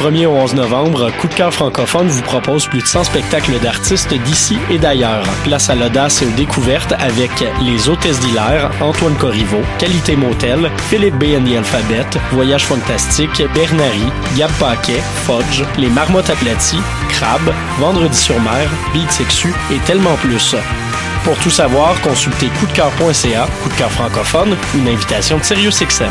Du 1er au 11 novembre, Coup de cœur francophone vous propose plus de 100 spectacles d'artistes d'ici et d'ailleurs. Place à l'audace et aux découvertes avec Les Hôtesses d'Hilaire, Antoine Corriveau, Qualité Motel, Philippe B. Alphabet, Voyage Fantastique, Bernary, Gab Paquet, Fudge, Les Marmottes aplaties, Crabe, Vendredi sur mer, Beat et tellement plus. Pour tout savoir, consultez coupdecoeur.ca, coup de cœur francophone, une invitation de SiriusXM.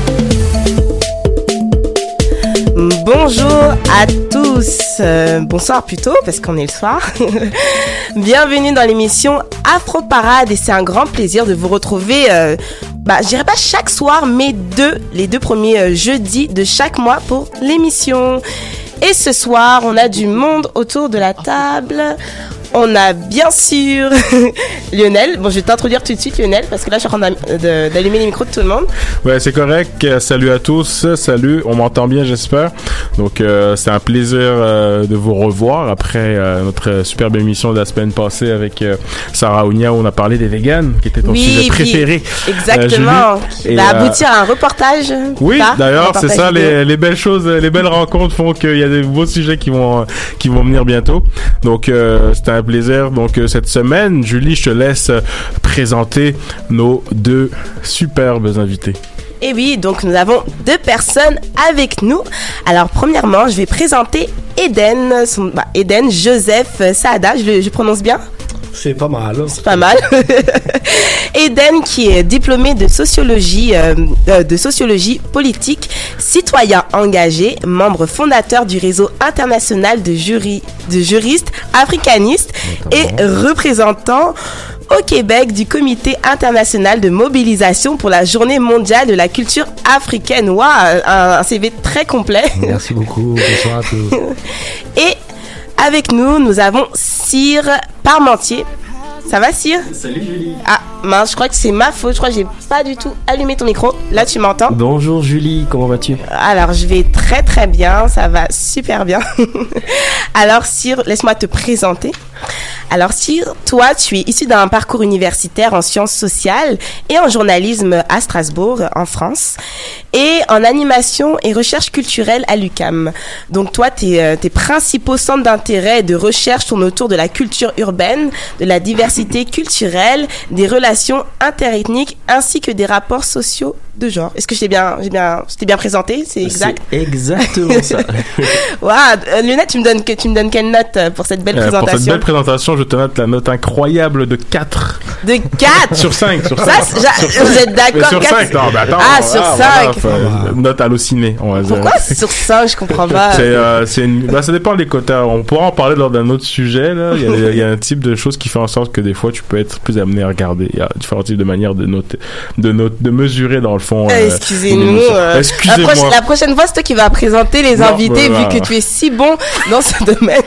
Bonjour à tous, Euh, bonsoir plutôt parce qu'on est le soir. Bienvenue dans l'émission Afro Parade et c'est un grand plaisir de vous retrouver. euh, bah, je pas chaque soir, mais deux, les deux premiers euh, jeudis de chaque mois pour l'émission. Et ce soir, on a du monde autour de la table. On a bien sûr Lionel. Bon, je vais t'introduire tout de suite, Lionel, parce que là, je suis en train d'allumer les micros de tout le monde. Ouais, c'est correct. Euh, Salut à tous. Salut. On m'entend bien, j'espère. Donc, euh, c'est un plaisir euh, de vous revoir après euh, notre superbe émission de la semaine passée avec euh, Sarah Ounia où on a parlé des véganes, qui était ton Oui, sujet préféré. Exactement. Julie. Qui Et, va euh, aboutir à un reportage. Oui, d'ailleurs, c'est ça. Les, les belles choses, les belles rencontres font qu'il y a des beaux sujets qui vont qui vont venir bientôt. Donc, euh, c'était un plaisir. Donc, euh, cette semaine, Julie, je te laisse euh, présenter nos deux superbes invités. Et oui, donc nous avons deux personnes avec nous. Alors, premièrement, je vais présenter Eden, son, bah, Eden Joseph Saada. Je, prononce bien? C'est pas mal. C'est pas mal. Eden, qui est diplômé de sociologie, euh, euh, de sociologie politique, citoyen engagé, membre fondateur du réseau international de, jury, de juristes africanistes et représentant au Québec du Comité international de mobilisation pour la Journée mondiale de la culture africaine. Waouh, un, un CV très complet. Merci beaucoup. Bonsoir à tous. Et avec nous, nous avons Cyr Parmentier. Ça va, Cyr? Salut Julie. Ah, mince, je crois que c'est ma faute. Je crois que j'ai pas du tout allumé ton micro. Là, tu m'entends? Bonjour Julie, comment vas-tu? Alors, je vais très très bien. Ça va super bien. Alors, Cyr, laisse-moi te présenter. Alors, Cyr, toi, tu es issu d'un parcours universitaire en sciences sociales et en journalisme à Strasbourg, en France, et en animation et recherche culturelle à l'UCAM. Donc, toi, tes, euh, tes principaux centres d'intérêt et de recherche tournent autour de la culture urbaine, de la diversité culturelle, des relations interethniques, ainsi que des rapports sociaux de genre. Est-ce que j'ai bien, j'ai bien, c'était bien présenté? C'est exact. Exactement ça. Waouh, euh, Lionel, tu me donnes que tu me donnes quelle note euh, pour cette belle Euh, pour présentation? cette belle présentation, je te note la note incroyable de 4 De 4 sur 5. Sur Ça, 5. c'est- j'a- vous êtes d'accord sur quatre- 5, non, mais attends. Ah, sur voilà, 5 enfin, Note hallucinée, on va dire. Pourquoi sur 5 Je comprends pas? C'est, euh, une... bah, ça dépend des quotas. On pourra en parler lors d'un autre sujet. Là. Il, y a, il y a un type de choses qui fait en sorte que des fois, tu peux être plus amené à regarder. Il y a différents types de manières de noter, de, note, de mesurer dans le fond. Euh, Excusez-nous. euh, la, Excusez-moi. proche- la prochaine fois, c'est toi qui vas présenter les Non, invités, voilà. vu que tu es si bon dans ce domaine.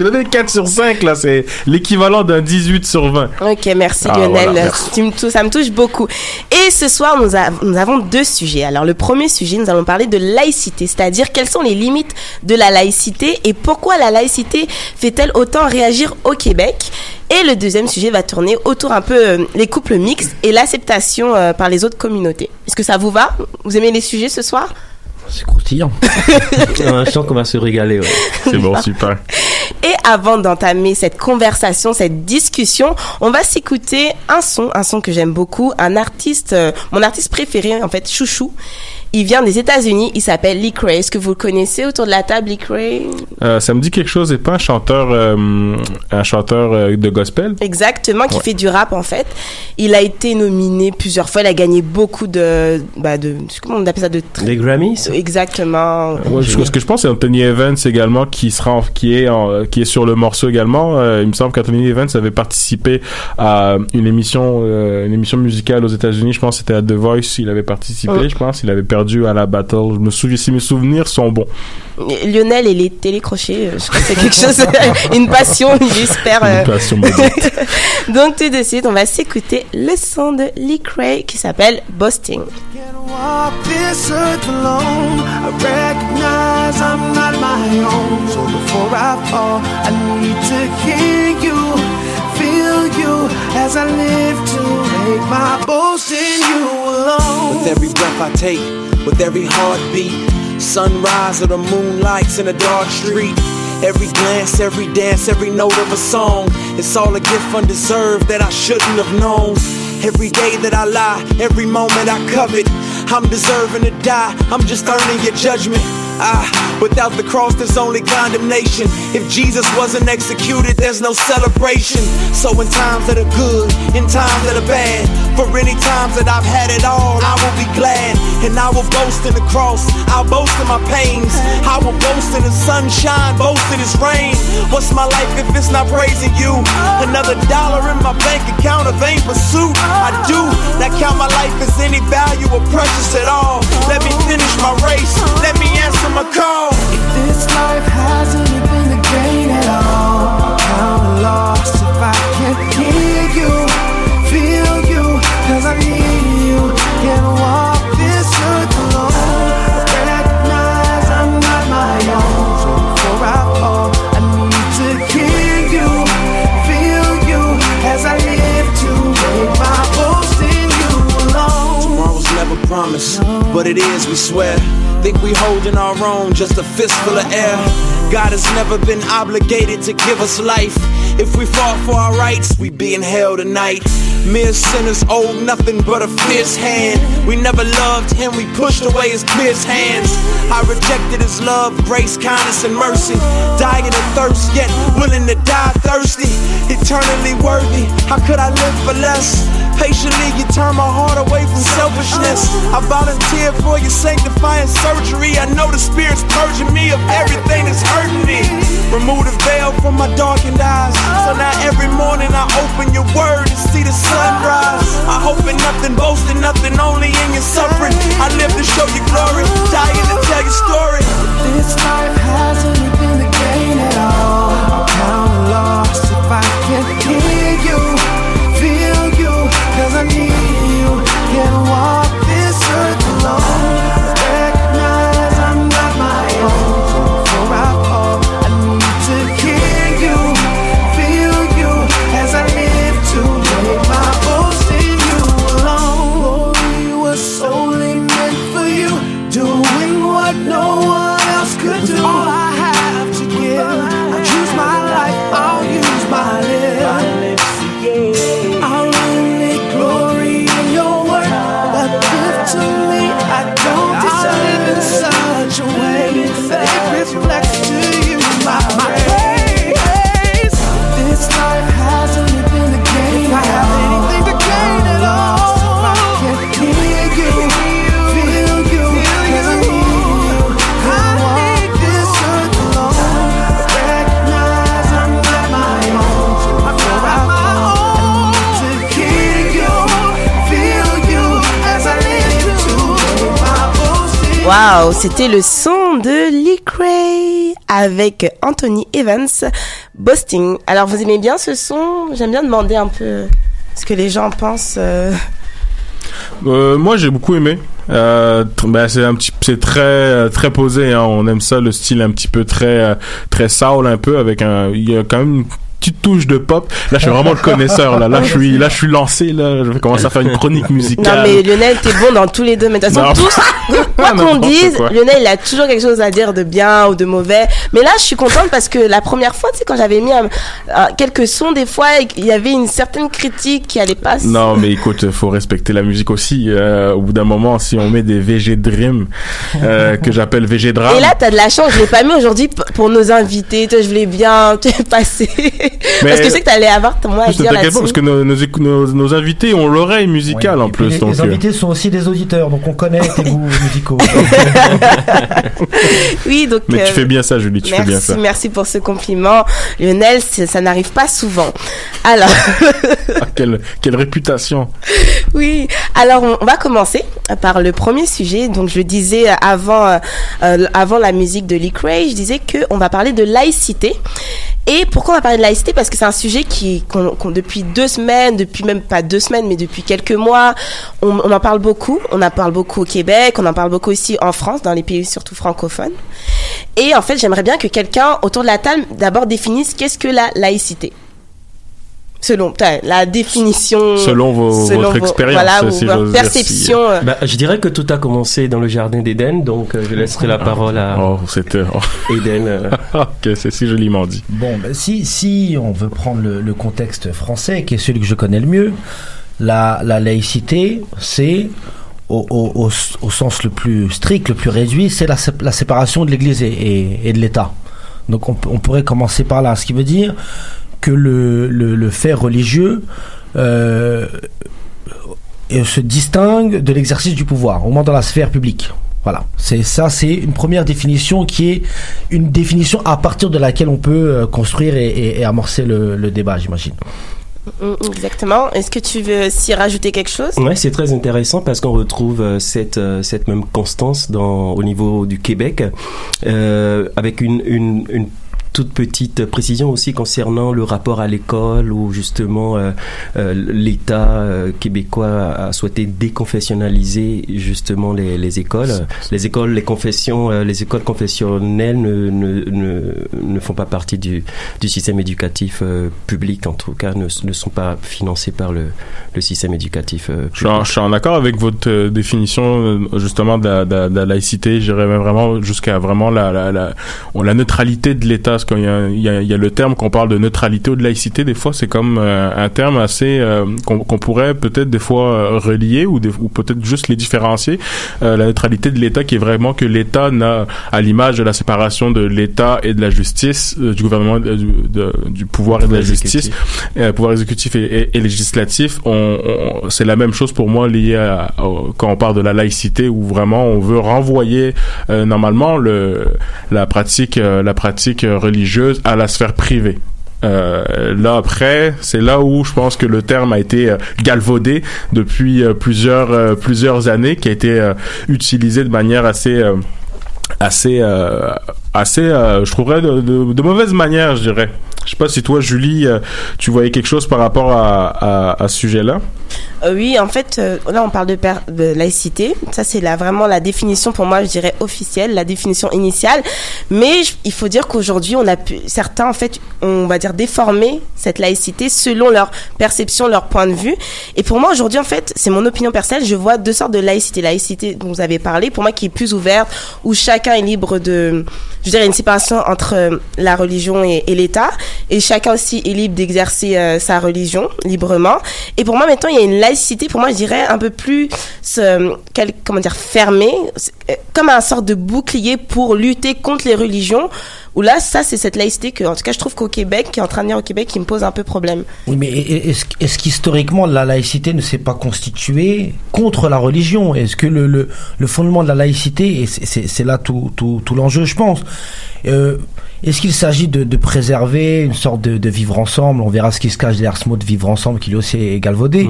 Te donnais 4 sur 5, là. C'est l'équivalent d'un 18 sur 20. Ok, merci Ah, Lionel. voilà, merci. Tu me tou- ça me touche beaucoup. Et ce soir, nous, a- nous avons deux sujets. Alors, le premier sujet, nous allons parler de laïcité, c'est-à-dire quelles sont les limites de la laïcité et pourquoi la laïcité fait-elle autant réagir au Québec. Et le deuxième sujet va tourner autour un peu euh, les couples mixtes et l'acceptation euh, par les autres communautés. Est-ce que ça vous va? Vous aimez les sujets ce soir? C'est croustillant. Je sens qu'on va se régaler. ouais. C'est bon, super. Et avant d'entamer cette conversation, cette discussion, on va s'écouter un son, un son que j'aime beaucoup, un artiste, euh, mon artiste préféré en fait, Chouchou. Il vient des États-Unis, il s'appelle Lee Cray. Est-ce que vous le connaissez autour de la table, Lee Cray? Euh, ça me dit quelque chose. C'est pas un chanteur, euh, un chanteur euh, de gospel? Exactement, qui Ouais. fait du rap en fait. Il a été nominé plusieurs fois, il a gagné beaucoup de, bah de, comment on appelle ça, de Des Grammys? Exactement. Ouais, je- ce que je pense, c'est Anthony Evans également qui sera, en- qui est, en- qui est sur le morceau également. Euh, il me semble qu'Anthony Evans avait participé à une émission, euh, une émission musicale aux États-Unis. Je pense que c'était à The Voice. Il avait participé. Oh. Je pense. Il avait perdu à la battle. Je me souviens, si mes souvenirs sont bons. Lionel et les télécrochets, euh, je crois que c'est quelque chose, une passion, j'espère. euh, Une passion maudite. Donc tout de suite, on va s'écouter le son de Lee Cray qui s'appelle. With every breath I take, with every heartbeat, sunrise or the moonlights in a dark street. Every glance, every dance, every note of a song. It's all a gift undeserved that I shouldn't have known. Every day that I lie, every moment I covet. I'm deserving to die, I'm just earning your judgment. Ah, without the cross, there's only condemnation. If Jesus wasn't executed, there's no celebration. So, in times that are good, in times that are bad, for any times that I've had it all, I will be glad. And I will boast in the cross, I'll boast in my pains. I will boast in the sunshine, boast in its rain. What's my life if it's not praising you? Another dollar in my bank account, a vain pursuit. I do not count my life as any value or precious at all. Let me finish my race, let me answer my call. If this life hasn't been a gain at all, I'm lost if I can't hear you, feel you, cause I need you. Can't walk this earth alone. I recognize I'm not my own. So before I fall, I need to hear you, feel you, as I live to make my boast in you alone. Tomorrow's never promised, but it is, we swear. Think we holding our own, just a fistful of air. God has never been obligated to give us life. If we fought for our rights, we be in hell tonight. Mere sinners owe nothing but a fierce hand. We never loved him, we pushed away his pierced hands. I rejected his love, grace, kindness, and mercy. Dying of thirst, yet willing to die thirsty. Eternally worthy, how could I live for less? Patiently, you turn my heart away from selfishness. I volunteer for your sanctifying surgery. I know the Spirit's purging me of everything that's hurting me. Remove the veil from my darkened eyes. So now every morning I open your word and see the sunrise. I hope in nothing, boasting nothing, only in your suffering. I live to show you glory, dying to tell your story. This life hasn't been a gain at all. I'm lost if I can't hear you, avec Anthony Evans, Boasting. Alors vous aimez bien ce son? J'aime bien demander un peu ce que les gens pensent. euh. Euh, moi, j'ai beaucoup aimé. Euh, ben, c'est un petit, c'est très très posé. Hein. On aime ça, le style un petit peu très très soul un peu avec un. Il y a quand même petite touche de pop. Là, je suis vraiment le connaisseur. Là, là, je suis là, je suis lancé. Là, je vais commencer à faire une chronique musicale. Non mais Lionel, t'es bon dans tous les deux. Mais de toute façon, Non. tous, quoi qu'on dise, quoi. Lionel, il a toujours quelque chose à dire de bien ou de mauvais. Mais là, je suis contente parce que la première fois, tu sais, quand j'avais mis un- un- quelques sons, des fois, il y avait une certaine critique qui allait pas. Non, mais écoute, faut respecter la musique aussi. Euh, au bout d'un moment, si on met des VG Dream, euh, que j'appelle VG Drum. Et là, t'as de la chance, je l'ai pas mis aujourd'hui pour nos invités. Je voulais bien passer. Mais- Parce que je sais que t'allais avoir ton mot à dire t'inquiète pas, là-dessus. parce que nos, nos, écou- nos, nos invités ont l'oreille musicale en plus. les, donc, les euh, invités sont aussi des auditeurs, donc on connaît tes goûts musicaux. Oui, donc. Mais euh, tu fais bien ça, Julie, tu merci, fais bien ça. Merci pour ce compliment. Lionel, c'est- ça n'arrive pas souvent. Alors. Ah, quelle, quelle réputation. Oui, alors on on va commencer par le premier sujet. Donc je disais avant, euh, euh, avant la musique de Lee Cray, je disais que on va parler de laïcité. Et pourquoi on va parler de laïcité? Parce que c'est un sujet qui, depuis deux semaines, depuis même pas deux semaines, mais depuis quelques mois, on, on en parle beaucoup. On en parle beaucoup au Québec, on en parle beaucoup ici en France, dans les pays surtout francophones. Et en fait, j'aimerais bien que quelqu'un autour de la table d'abord définisse qu'est-ce que la laïcité? Selon la définition. Selon vos- votre expérience, Voilà, si ou j'ose votre dire, perception. euh, Bah, je dirais que tout a commencé dans le jardin d'Éden, donc euh, je laisserai la parole à Oh, c'était. Eden. euh. ok, c'est si joliment dit. Bon, ben, si, si on veut prendre le, le contexte français, qui est celui que je connais le mieux, la, la laïcité, c'est, au, au, au, au sens le plus strict, le plus réduit, c'est la, la séparation de l'Église et, et, et de l'État. Donc on, peut- on pourrait commencer par là, ce qui veut dire que le, le, le fait religieux euh, euh, se distingue de l'exercice du pouvoir, au moins dans la sphère publique. Voilà, c'est ça, c'est une première définition qui est une définition à partir de laquelle on peut euh, construire et, et- et amorcer le, le débat, j'imagine. mm, Exactement. Est-ce que tu veux s'y rajouter quelque chose? Ouais, c'est très intéressant parce qu'on retrouve cette cette même constance dans au niveau du Québec, euh, avec une une, une toute petite précision aussi concernant le rapport à l'école où justement euh, euh, l'État euh, québécois a souhaité déconfessionnaliser justement les, les écoles. Les écoles, les confessions, les écoles confessionnelles ne, ne, ne, ne font pas partie du, du système éducatif public, en tout cas ne, ne sont pas financées par le, le système éducatif Je suis, en, je suis en accord avec votre définition justement de la, de de la laïcité. J'irais même vraiment jusqu'à vraiment la, la, la neutralité de l'État. Parce qu'il y y, y a le terme qu'on parle de neutralité ou de laïcité. Des fois, c'est comme euh, un terme assez euh, qu'on pourrait peut-être des fois euh, relier ou, des- ou peut-être juste les différencier. Euh, la neutralité de l'État qui est vraiment que l'État n'a, à l'image de la séparation de l'État et de la justice, euh, du gouvernement, du, de- du pouvoir et de la justice, pouvoir exécutif et, et- et législatif, on, on- c'est la même chose pour moi lié à, au- quand on parle de la laïcité où vraiment on veut renvoyer normalement le la pratique la pratique euh, religieuse à la sphère privée. Euh, là après, c'est là où je pense que le terme a été euh, galvaudé depuis euh, plusieurs plusieurs années, qui a été utilisé de manière assez assez assez je trouverais de, mauvaise manière je dirais je sais pas si toi Julie tu voyais quelque chose par rapport à, à, à ce sujet là Euh, oui, en fait, euh, là, on parle de, laïcité. Ça, c'est la, vraiment la définition, pour moi, je dirais officielle, la définition initiale. Mais il faut dire qu'aujourd'hui, on a pu, certains, en fait, on va dire déformer cette laïcité selon leur perception, leur point de vue. Et pour moi, aujourd'hui, en fait, c'est mon opinion personnelle, je vois deux sortes de laïcité. Laïcité dont vous avez parlé, pour moi, qui est plus ouverte, où chacun est libre de, je dirais, une séparation entre euh, la religion et, l'État. Et chacun aussi est libre d'exercer sa religion librement. Et pour moi, maintenant, il y a une laïcité, pour moi, je dirais, un peu plus, euh, quel- comment dire, fermée, euh, comme un sorte de bouclier pour lutter contre les religions, Où là, ça, c'est cette laïcité que, en tout cas, je trouve qu'au Québec, qui est en train de venir au Québec, qui me pose un peu problème. Oui, mais est-ce est qu'historiquement la laïcité ne s'est pas constituée contre la religion? Est-ce que le, le, fondement de la laïcité, et c'est là tout, tout, tout l'enjeu, je pense, euh, est-ce qu'il s'agit de, de préserver une sorte de, de vivre ensemble? On verra ce qui se cache derrière ce mot de vivre ensemble qui lui aussi est galvaudé.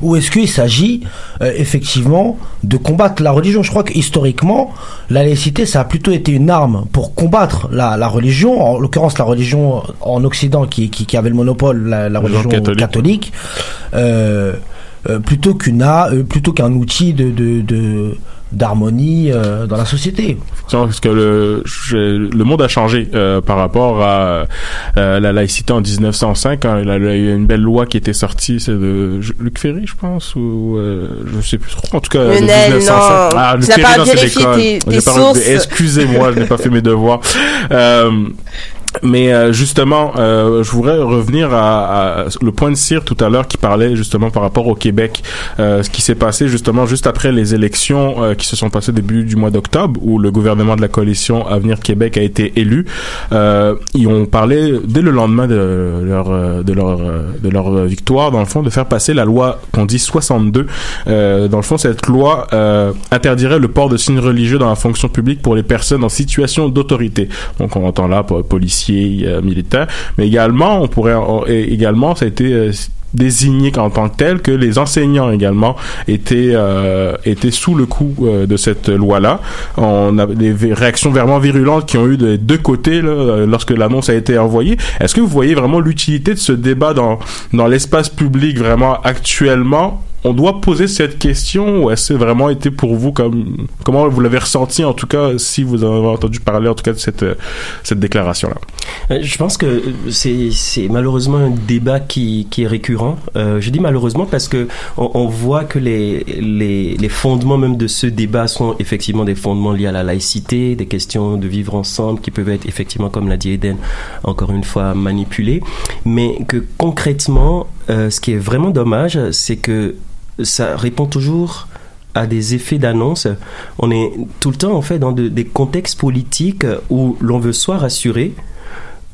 Ou est-ce qu'il s'agit euh, effectivement de combattre la religion? Je crois que historiquement, la laïcité, ça a plutôt été une arme pour combattre la, la religion, en l'occurrence la religion en Occident qui, qui, qui avait le monopole, la, la religion catholique. catholique, euh, euh, plutôt qu'une a- euh, plutôt qu'un outil de, de, de- d'harmonie euh, dans la société. Parce que le, je- le monde a changé euh, par rapport à euh, la laïcité en 1905. hein. Il y a une belle loi qui était sortie, c'est de Luc Ferry, je pense, ou euh, je sais plus trop. En tout cas, de Lionel, 1905. non. Ah, Luc Tu n'as Ferry, pas non, c'est vérifié l'école. tes- tes J'ai pas- sources. Excusez-moi, je n'ai pas fait mes devoirs. Mais euh, justement, euh, je voudrais revenir à, à le point de cire tout à l'heure qui parlait justement par rapport au Québec, euh, ce qui s'est passé justement juste après les élections euh, qui se sont passées début du mois d'octobre, où le gouvernement de la coalition Avenir Québec a été élu. Euh, ils ont parlé dès le lendemain de leur euh, de leur de leur victoire, dans le fond, de faire passer la loi qu'on dit 62. Euh, dans le fond, cette loi interdirait le port de signes religieux dans la fonction publique pour les personnes en situation d'autorité. Donc, on entend là po- policiers, euh, militaires, mais également, on pourrait et également, ça a été euh, désigné en tant que tel que les enseignants également étaient euh, étaient sous le coup euh, de cette loi là on a des réactions vraiment virulentes qui ont eu de deux côtés là, euh, lorsque l'annonce a été envoyée. Est-ce que vous voyez vraiment l'utilité de ce débat dans dans l'espace public vraiment actuellement? On doit poser cette question ou est-ce vraiment été pour vous comme comment vous l'avez ressenti en tout cas si vous avez entendu parler en tout cas de cette euh, cette déclaration là Euh, Je pense que c'est c'est malheureusement un débat qui, qui est récurrent. Euh, je dis malheureusement parce que on, on voit que les, les, les fondements même de ce débat sont effectivement des fondements liés à la laïcité, des questions de vivre ensemble qui peuvent être effectivement, comme l'a dit Eden, encore une fois manipulées, mais que concrètement, euh, ce qui est vraiment dommage, c'est que ça répond toujours à des effets d'annonce. On est tout le temps en fait dans de- des contextes politiques où l'on veut soit rassurer,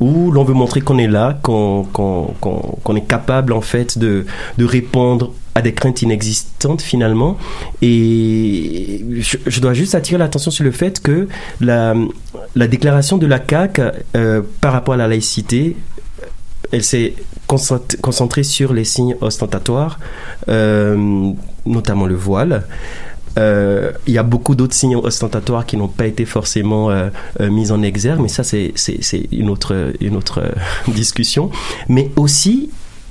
où l'on veut montrer qu'on est là, qu'on qu'on- qu'on est capable en fait de, de répondre à des craintes inexistantes finalement. Et je, je dois juste attirer l'attention sur le fait que la, la déclaration de la CAQ euh, par rapport à la laïcité, elle s'est concent- concentrée sur les signes ostentatoires, euh, notamment le voile. Euh, il y a beaucoup d'autres signes ostentatoires qui n'ont pas été forcément euh, mis en exergue, mais ça c'est une autre discussion. Mais aussi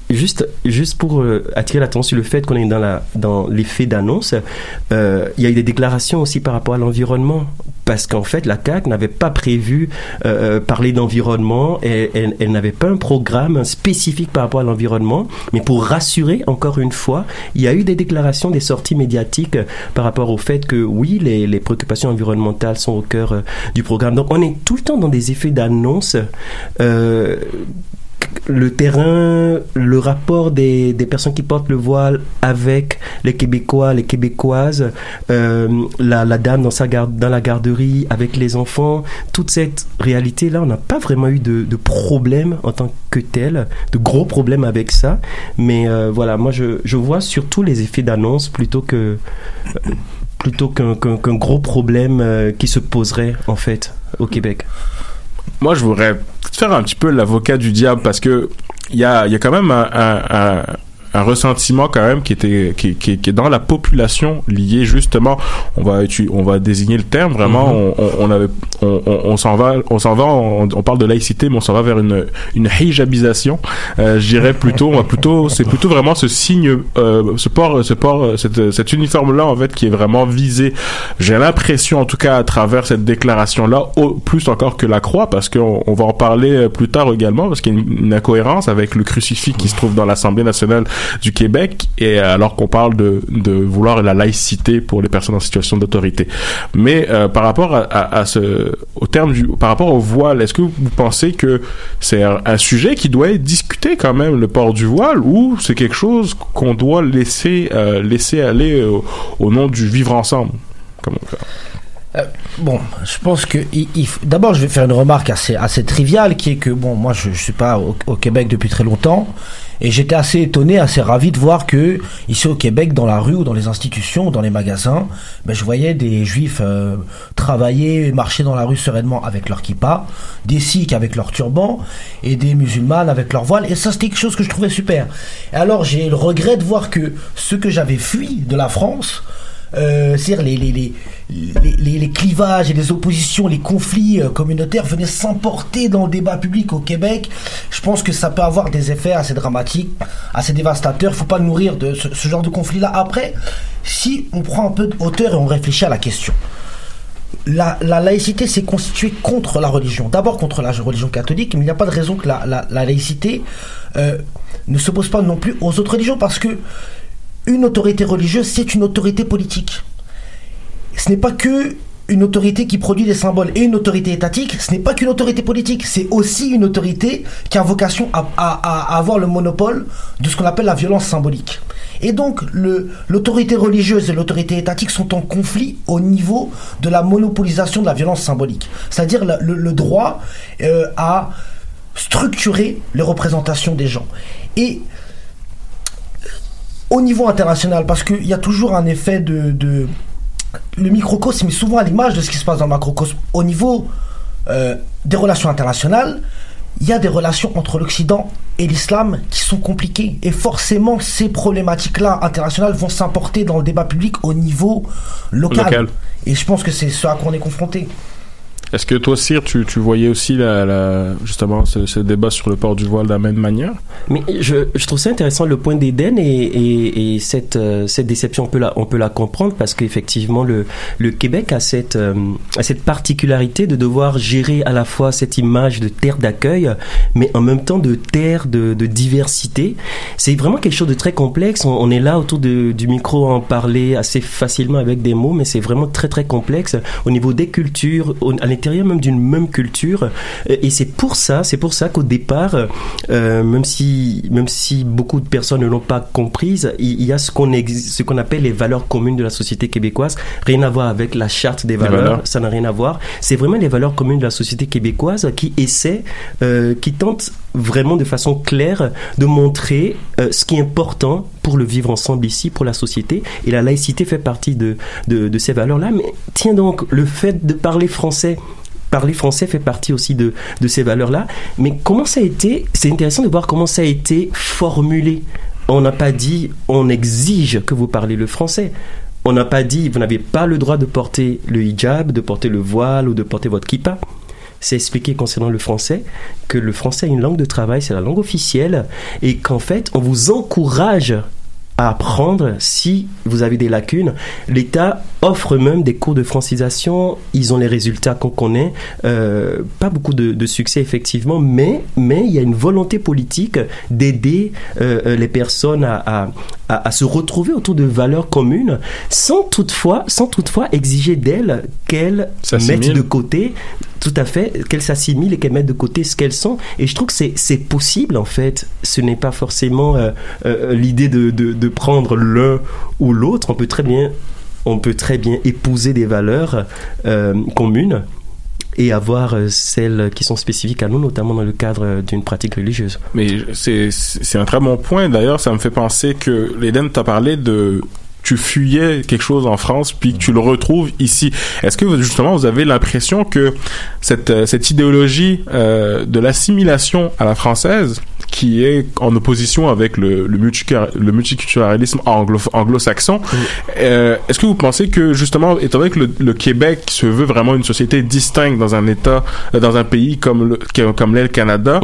juste juste pour attirer l'attention sur le fait qu'on est dans l'effet d'annonce, il y a eu des déclarations aussi par rapport à l'environnement parce qu'en fait la CAC n'avait pas prévu euh, euh, parler d'environnement et elle, elle n'avait pas un programme spécifique par rapport à l'environnement. Mais pour rassurer encore une fois il y a eu des déclarations des sorties médiatiques euh, par rapport au fait que oui les, les préoccupations environnementales sont au cœur euh, du programme. Donc on est tout le temps dans des effets d'annonce euh, le terrain, le rapport des, des personnes qui portent le voile avec les Québécois, les Québécoises, euh, la, la dame dans, sa garde, dans la garderie avec les enfants, toute cette réalité-là, on n'a pas vraiment eu de, de problème en tant que tel, de gros problèmes avec ça. Mais euh, voilà, moi je, je vois surtout les effets d'annonce plutôt que plutôt qu'un qu'un gros problème euh, qui se poserait en fait au Québec. moi je voudrais faire un petit peu l'avocat du diable parce que il y a, y a quand même un, un, un, un ressentiment quand même qui était qui, qui, qui est dans la population lié justement on va on va désigner le terme vraiment Mhm. on, on, on avait on, s'en va on s'en va on, on parle de laïcité mais on s'en va vers une une hijabisation euh, je dirais plutôt on va plutôt c'est plutôt vraiment ce signe euh, ce port ce port cette, cet uniforme là en fait qui est vraiment visé j'ai l'impression en tout cas à travers cette déclaration là plus encore que la croix parce qu'on on va en parler euh, plus tard également parce qu'il y a une, une incohérence avec le crucifix qui se trouve dans l'Assemblée nationale du Québec et euh, alors qu'on parle de, de vouloir la laïcité pour les personnes en situation d'autorité. Mais euh, par rapport à, ce au terme du par rapport au voile, est-ce que vous pensez que c'est un, sujet qui doit être discuté quand même le port du voile ou c'est quelque chose qu'on doit laisser euh, laisser aller au, nom du vivre ensemble? Bon, je pense que d'abord je vais faire une remarque assez assez triviale qui est que bon moi je, je suis pas au Québec depuis très longtemps et j'étais assez étonné, assez ravi de voir que ici au Québec dans la rue ou dans les institutions ou dans les magasins, ben, je voyais des juifs euh, travailler, marcher dans la rue sereinement avec leur kippa, des sikhs avec leur turban et des musulmanes avec leur voile et ça c'était quelque chose que je trouvais super. Et alors j'ai le regret de voir que ce que j'avais fui de la France euh, c'est-à-dire les, les, les, les, les- clivages et les oppositions, les conflits euh, communautaires venaient s'emporter dans le débat public au Québec. Je pense que ça peut avoir des effets assez dramatiques, assez dévastateurs. Il faut pas nourrir de ce, genre de conflit-là. Après, si on prend un peu de hauteur et on réfléchit à la question. La, la laïcité s'est constituée contre la religion. D'abord contre la religion catholique, mais il n'y a pas de raison que la laïcité euh, ne s'oppose pas non plus aux autres religions parce que une autorité religieuse, c'est une autorité politique. Ce n'est pas que une autorité qui produit des symboles et une autorité étatique, ce n'est pas qu'une autorité politique, c'est aussi une autorité qui a vocation à, avoir le monopole de ce qu'on appelle la violence symbolique. Et donc, l'autorité religieuse et l'autorité étatique sont en conflit au niveau de la monopolisation de la violence symbolique. C'est-à-dire le droit euh, à structurer les représentations des gens. Et au niveau international, parce qu'il y a toujours un effet de, de- Le microcosme est souvent à l'image de ce qui se passe dans le macrocosme. Au niveau euh, des relations internationales, il y a des relations entre l'Occident et l'islam qui sont compliquées. Et forcément, ces problématiques-là internationales vont s'importer dans le débat public au niveau local. Local. Et je pense que c'est ce à quoi on est confronté. Est-ce que toi, Cyr, tu, tu voyais aussi la, justement ce, débat sur le port du voile de la même manière Mais je, trouve ça intéressant le point d'Éden et, et, et cette, euh, cette déception, on peut la, on peut la comprendre parce qu'effectivement, le, le Québec a cette, euh, a cette particularité de devoir gérer à la fois cette image de terre d'accueil, mais en même temps de terre de, de diversité. C'est vraiment quelque chose de très complexe. On, on est là autour de, du micro à en parler assez facilement avec des mots, mais c'est vraiment très très complexe au niveau des cultures, au- à l'intérieur même d'une même culture. Euh, Et c'est pour ça, c'est pour ça qu'au départ, euh, même si même si beaucoup de personnes ne l'ont pas comprise, il, y a ce qu'on ex- ce qu'on appelle les valeurs communes de la société québécoise. Rien à voir avec la charte des valeurs, valeurs. ça n'a rien à voir. C'est vraiment les valeurs communes de la société québécoise qui essaient, euh, qui tentent vraiment de façon claire de montrer euh, ce qui est important pour le vivre ensemble ici, pour la société. Et la laïcité fait partie de, de, de ces valeurs-là. Mais tiens donc, le fait de parler français, parler français fait partie aussi de, de ces valeurs-là. Mais comment ça a été, c'est intéressant de voir comment ça a été formulé. On n'a pas dit on exige que vous parlez le français. On n'a pas dit vous n'avez pas le droit de porter le hijab, de porter le voile ou de porter votre kippa. C'est expliqué concernant le français que le français est une langue de travail, c'est la langue officielle, et qu'en fait, on vous encourage à apprendre si vous avez des lacunes. L'État offre même des cours de francisation, ils ont les résultats qu'on connaît, Euh, pas beaucoup de, de succès effectivement, mais mais il y a une volonté politique d'aider euh, les personnes à, à, à- à se retrouver autour de valeurs communes, sans toutefois sans toutefois exiger d'elles qu'elles mettent de côté tout à fait qu'elles s'assimilent et qu'elles mettent de côté ce qu'elles sont. Et je trouve que c'est possible en fait. Ce n'est pas forcément euh, euh, l'idée de, de, prendre l'un ou l'autre. On peut très bien on peut très bien épouser des valeurs euh, communes et avoir celles qui sont spécifiques à nous notamment dans le cadre d'une pratique religieuse. Mais c'est un très bon point. D'ailleurs, ça me fait penser que l'Eden t'a parlé de tu fuyais quelque chose en France puis que tu le retrouves ici. Est-ce que justement vous avez l'impression que cette euh, cette idéologie euh, de l'assimilation à la française qui est en opposition avec le le, le multiculturalisme anglo anglo-saxon, euh, est-ce que vous pensez que justement étant donné que le, le Québec se veut vraiment une société distincte dans un état dans un pays comme le, comme l'est le Canada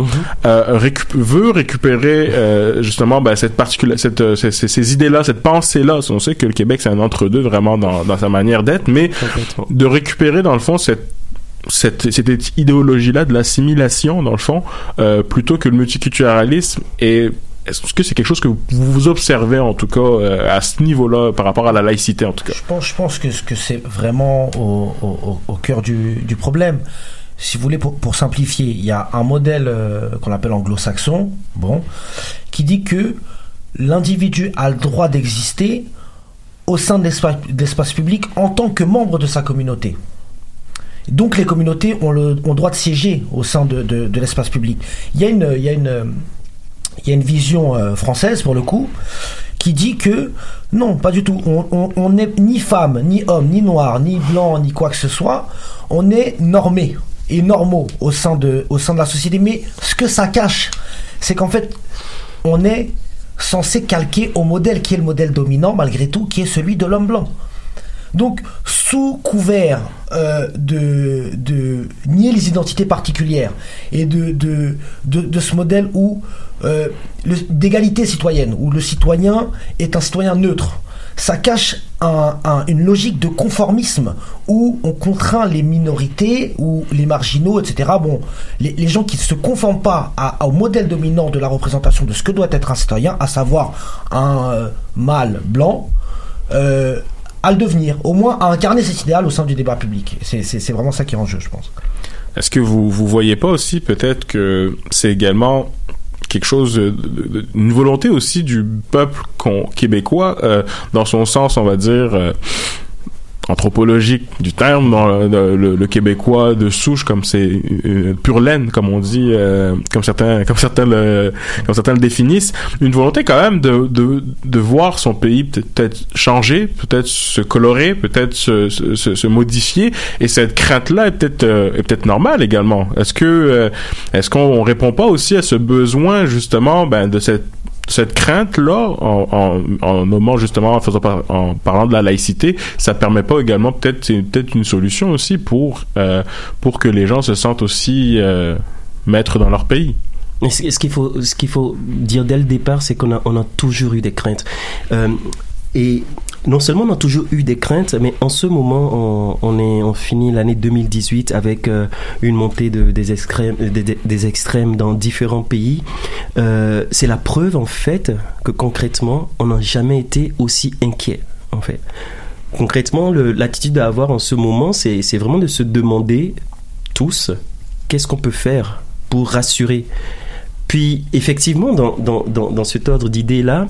euh, récup- veut récupérer euh, justement ben, cette particula cette, ces, ces- ces idées-là, cette pensée-là. On sait que le Québec c'est un entre-deux vraiment dans, dans sa manière d'être, mais de récupérer dans le fond cette cette, cette idéologie-là de l'assimilation dans le fond euh, plutôt que le multiculturalisme. Et est-ce que c'est quelque chose que vous observez en tout cas euh, à ce niveau-là par rapport à la laïcité en tout cas? Je pense, je pense que, ce que c'est vraiment au, au, au- au cœur du, du problème. Si vous voulez, pour, pour simplifier, il y a un modèle euh, qu'on appelle anglo-saxon, bon, qui dit que l'individu a le droit d'exister au sein de l'espace public en tant que membre de sa communauté. Donc les communautés ont le droit de siéger au sein de, l'espace public. Il y a une, vision euh, française pour le coup qui dit que non, pas du tout. On n'est ni femme, ni homme, ni noir, ni blanc, ni quoi que ce soit. On est normé et normaux au sein de, au sein de la société. Mais ce que ça cache, c'est qu'en fait, on est censé calquer au modèle qui est le modèle dominant malgré tout, qui est celui de l'homme blanc. Donc, sous couvert euh, de, nier les identités particulières et de, ce modèle euh, d'égalité citoyenne, où le citoyen est un citoyen neutre, ça cache un- un- une logique de conformisme où on contraint les minorités ou les marginaux, etc. Bon, les, gens qui ne se conforment pas au modèle dominant de la représentation de ce que doit être un citoyen, à savoir un euh, mâle blanc, euh, à le devenir, au moins à incarner cet idéal au sein du débat public. C'est vraiment ça qui est en jeu, je pense. Est-ce que vous vous voyez pas aussi peut-être que c'est également quelque chose une volonté aussi du peuple québécois euh, dans son sens on va dire euh, anthropologique du terme dans le, le- le- québécois de souche comme c'est euh, pure laine comme on dit euh, comme certains comme certains le comme certains le définissent. Une volonté quand même de de, de voir son pays peut- peut-être changer peut-être se colorer peut-être se, se, se- se modifier. Et cette crainte là est peut-être euh, est peut-être normale également. Est-ce que euh, est-ce qu'on répond pas aussi à ce besoin justement ben de cette cette crainte-là, en, nommant justement, en, parlant de la laïcité, ça permet pas également peut-être c'est peut-être une solution aussi pour euh, pour que les gens se sentent aussi euh, maîtres dans leur pays. Ce ce qu'il faut, ce qu'il faut dire dès le départ, c'est qu'on a, on a toujours eu des craintes. Euh, et non seulement on a toujours eu des craintes, mais en ce moment, on, on est, on finit l'année 2018 avec euh, une montée de, des, extrêmes, des, des- des extrêmes dans différents pays. Euh, c'est la preuve, en fait, que concrètement, on n'a jamais été aussi inquiet, en fait. Concrètement, l'attitude à avoir en ce moment, c'est vraiment de se demander tous qu'est-ce qu'on peut faire pour rassurer. Puis, effectivement, dans, dans, dans, dans cet ordre d'idées-là,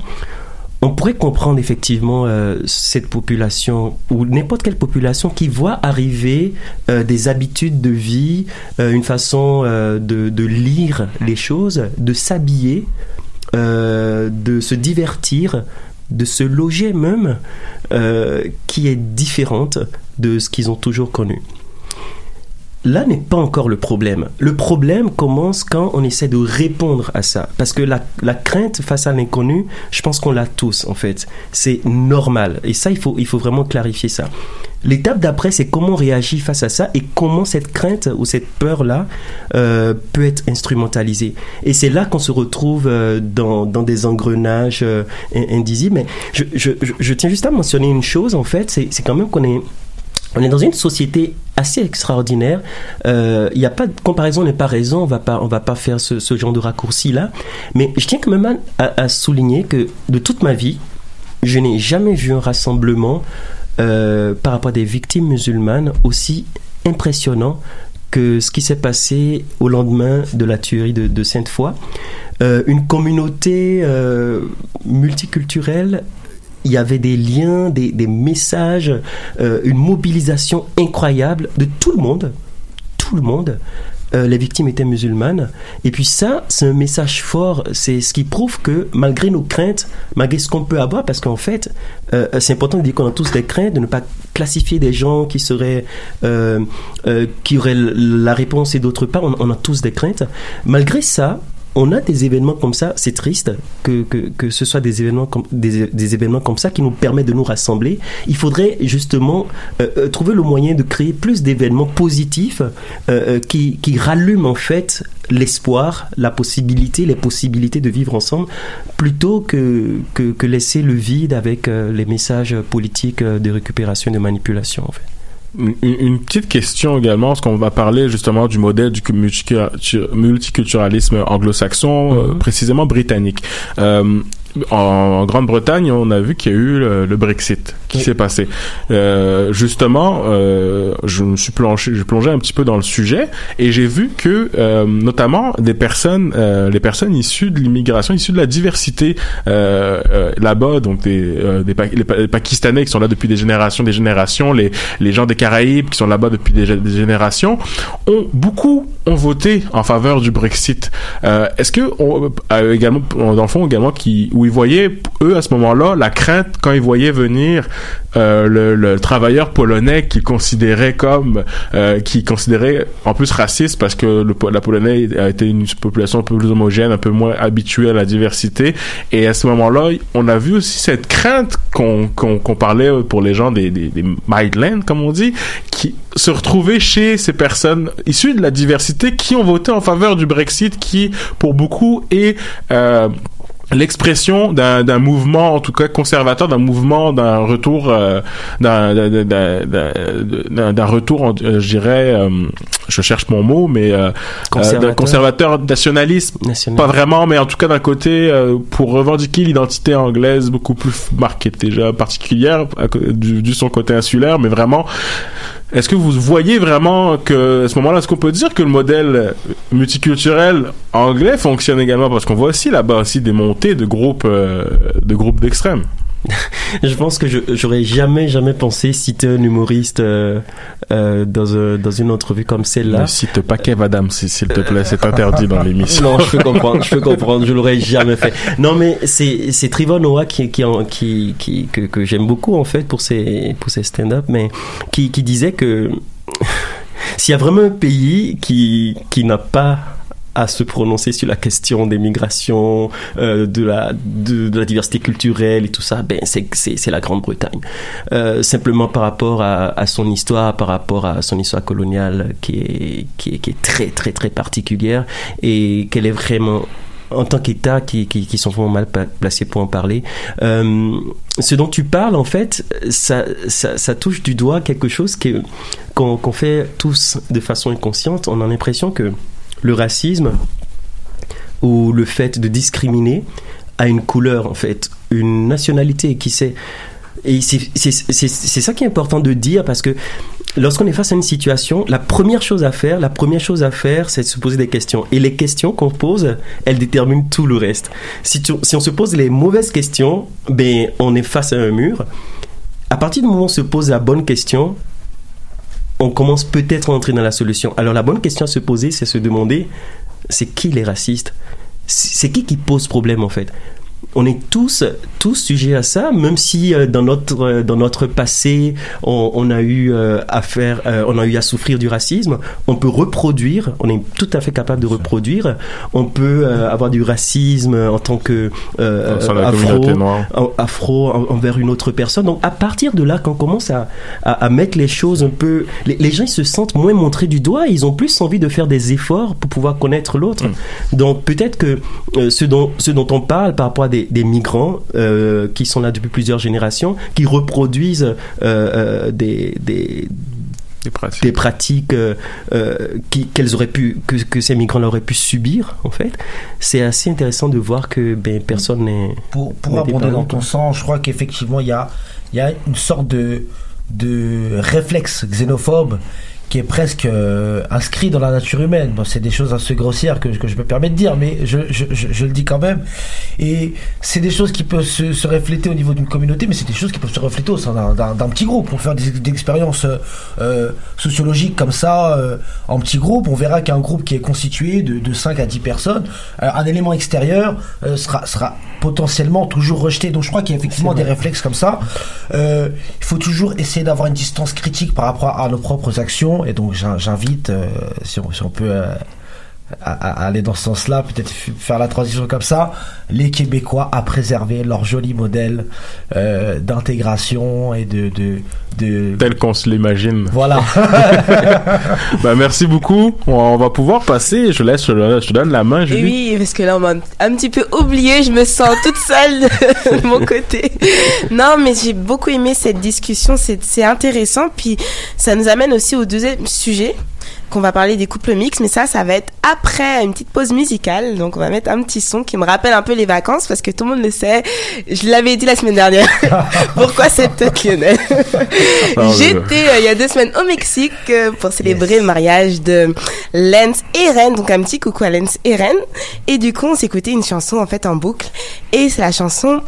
on pourrait comprendre effectivement euh, cette population ou n'importe quelle population qui voit arriver euh, des habitudes de vie, euh, une façon de, de lire les choses, de s'habiller, de se divertir, de se loger même, qui est différente de ce qu'ils ont toujours connu. Là n'est pas encore le problème. Le problème commence quand on essaie de répondre à ça. Parce que la, la crainte face à l'inconnu, je pense qu'on l'a tous en fait. C'est normal. Et ça, il faut, il faut vraiment clarifier ça. L'étape d'après, c'est comment on réagit face à ça et comment cette crainte ou cette peur-là euh, peut être instrumentalisée. Et c'est là qu'on se retrouve euh, dans, dans des engrenages euh, in- indisibles. Mais je, je, je, je tiens juste à mentionner une chose, en fait, c'est quand même qu'on est on est dans une société assez extraordinaire. Euh, Il n'y a pas de comparaison n'est pas raison. On va pas, on va pas faire ce, genre de raccourci là. Mais je tiens quand même à, souligner que de toute ma vie, je n'ai jamais vu un rassemblement euh, par rapport à des victimes musulmanes aussi impressionnant que ce qui s'est passé au lendemain de la tuerie de, de Sainte-Foy. Euh, une communauté euh, multiculturelle il y avait des liens, des, messages, euh, une mobilisation incroyable de tout le monde, tout le monde. Euh, les victimes étaient musulmanes. Et puis ça, c'est un message fort. C'est ce qui prouve que malgré nos craintes, malgré ce qu'on peut avoir, parce qu'en fait, euh, c'est important de dire qu'on a tous des craintes, de ne pas classifier des gens qui seraient, qui auraient la réponse et d'autre part, on, on a tous des craintes. Malgré ça, on a des événements comme ça, c'est triste que, que, ce soit des événements, comme, des, événements comme ça qui nous permettent de nous rassembler. Il faudrait justement euh, euh, trouver le moyen de créer plus d'événements positifs euh, qui, qui rallument en fait l'espoir, la possibilité, les possibilités de vivre ensemble, plutôt que, que, laisser le vide avec les messages politiques de récupération et de manipulation en fait. Une, une petite question également, parce qu'on va parler justement du modèle du multicultur- multiculturalisme anglo-saxon, euh, précisément britannique. Euh, en, Grande-Bretagne, on a vu qu'il y a eu le, le Brexit qui s'est passé. Euh, justement, euh, je me suis plongé, j'ai plongé un petit peu dans le sujet et j'ai vu que, euh, notamment, des personnes, euh, les personnes issues de l'immigration, issues de la diversité euh, euh, là-bas, donc des, euh, des Pa- les, Pa- les Pakistanais qui sont là depuis des générations, des générations, les les gens des Caraïbes qui sont là-bas depuis des, des générations, ont beaucoup ont voté en faveur du Brexit. Euh, Est-ce que on, euh, également, dans le fond également, qui où ils voyaient eux à ce moment-là la crainte quand ils voyaient venir euh, le, le travailleur polonais qu'ils considéraient comme euh, qui considérait en plus raciste parce que la Polonais a été une population un peu plus homogène, un peu moins habituée à la diversité. Et à ce moment-là, on a vu aussi cette crainte qu'on qu'on parlait pour les gens des, des, des Midlands, comme on dit, qui se retrouvaient chez ces personnes issues de la diversité qui ont voté en faveur du Brexit, qui pour beaucoup est euh, l'expression d'un d'un mouvement en tout cas conservateur d'un mouvement d'un retour euh, d'un d'un- d'un- d'un- d'un- d'un retour en- euh, je dirais euh, je cherche mon mot mais euh, Conservateur. euh, d'un conservateur nationaliste National. pas vraiment mais en tout cas d'un côté euh, pour revendiquer l'identité anglaise beaucoup plus marquée déjà particulière du, du son côté insulaire mais vraiment est-ce que vous voyez vraiment que à ce moment-là, est-ce qu'on peut dire que le modèle multiculturel anglais fonctionne également? Parce qu'on voit aussi là-bas aussi des montées de groupes euh, de groupes d'extrêmes. Je pense que j'aurais jamais jamais pensé citer un humoriste euh, euh, dans un- dans une entrevue comme celle-là. Ne cite pas Kev Adams, s'il te plaît, c'est interdit dans l'émission. Non, je peux comprendre, je peux comprendre, je l'aurais jamais fait. Non, mais c'est Trevor Noah qui qui en- qui, qui que, que j'aime beaucoup en fait pour ses pour ses stand-up, mais qui qui disait que s'il y a vraiment un pays qui qui n'a pas à se prononcer sur la question des migrations, euh, de, la, diversité culturelle et tout ça, ben c'est la Grande-Bretagne. Euh, simplement par rapport à, son histoire, par rapport à son histoire coloniale qui est très très très particulière et qu'elle est vraiment en tant qu'État qui, sont vraiment mal placés pour en parler. Euh, ce dont tu parles, en fait, ça, touche du doigt quelque chose qu'on fait tous de façon inconsciente. On a l'impression que le racisme ou le fait de discriminer a une couleur, en fait, une nationalité qui sait. Et c'est ça qui est important de dire parce que lorsqu'on est face à une situation, la première chose à faire, la première chose à faire, c'est de se poser des questions. Et les questions qu'on pose, elles déterminent tout le reste. Si, tu- si on se pose les mauvaises questions, ben on est face à un mur. À partir du moment où on se pose la bonne question, on commence peut-être à entrer dans la solution. Alors la bonne question à se poser, c'est se demander, c'est qui les racistes? C'est qui qui pose problème en fait? On est tous tous sujets à ça, même si euh, dans notre euh, dans notre passé on, on a eu euh, à faire, on a eu à souffrir du racisme. On peut reproduire, on est tout à fait capable de reproduire. On peut avoir du racisme en tant que afro, en- afro en- envers une autre personne. Donc à partir de là, quand on commence à, à, à mettre les choses un peu, les, les gens ils se sentent moins montrés du doigt. Ils ont plus envie de faire des efforts pour pouvoir connaître l'autre. Donc peut-être que ce dont ce dont on parle par rapport à des, des migrants euh, qui sont là depuis plusieurs générations, qui reproduisent euh, euh, des, des Des pratiques. des pratiques euh, euh, qui- qu'elles auraient pu que, que ces migrants auraient pu subir en fait c'est assez intéressant de voir que ben personne n'est Pour, pour abonder dans ton sens, je crois qu'effectivement, il y a, il y a une sorte de, de réflexe xénophobe qui est presque euh, inscrit dans la nature humaine. Bon, c'est des choses assez grossières que, que je me permets de dire, mais je, je, je, je le dis quand même. Et c'est des choses qui peuvent se, se refléter au niveau d'une communauté, mais c'est des choses qui peuvent se refléter au sein d'un- petit groupe. On faire des, des expériences euh, sociologiques comme ça, euh, en petit groupe. On verra qu'un groupe qui est constitué de, de 5 à 10 personnes, un élément extérieur sera, sera potentiellement toujours rejeté. Donc je crois qu'il y a effectivement des réflexes comme ça. Il faut toujours essayer d'avoir une distance critique par rapport à nos propres actions. Et donc j'in- j'invite, euh, si, on, si on peut euh, à, à aller dans ce sens-là, peut-être faire la transition comme ça, les Québécois à préserver leur joli modèle euh, d'intégration et de... de, de... Tel qu'on se l'imagine. Voilà. bah, merci beaucoup. On, va pouvoir passer. Je laisse, je te donne la main, Julie. oui, parce que là, on m'a un petit peu oublié. Je me sens toute seule de, de mon côté. Non, mais j'ai beaucoup aimé cette discussion. C'est c'est intéressant. Puis, ça nous amène aussi au deuxième sujet qu'on va parler des couples mixtes, mais ça, ça va être après une petite pause musicale. Donc, on va mettre un petit son qui me rappelle un peu les vacances parce que tout le monde le sait. Je l'avais dit la semaine dernière. Pourquoi cette tête, Lionel J'étais euh, il y a deux semaines au Mexique euh, pour célébrer le mariage de Lance et Ren. Donc, un petit coucou à Lance et Ren. Et du coup, on s'écoutait une chanson en fait en boucle. Et c'est la chanson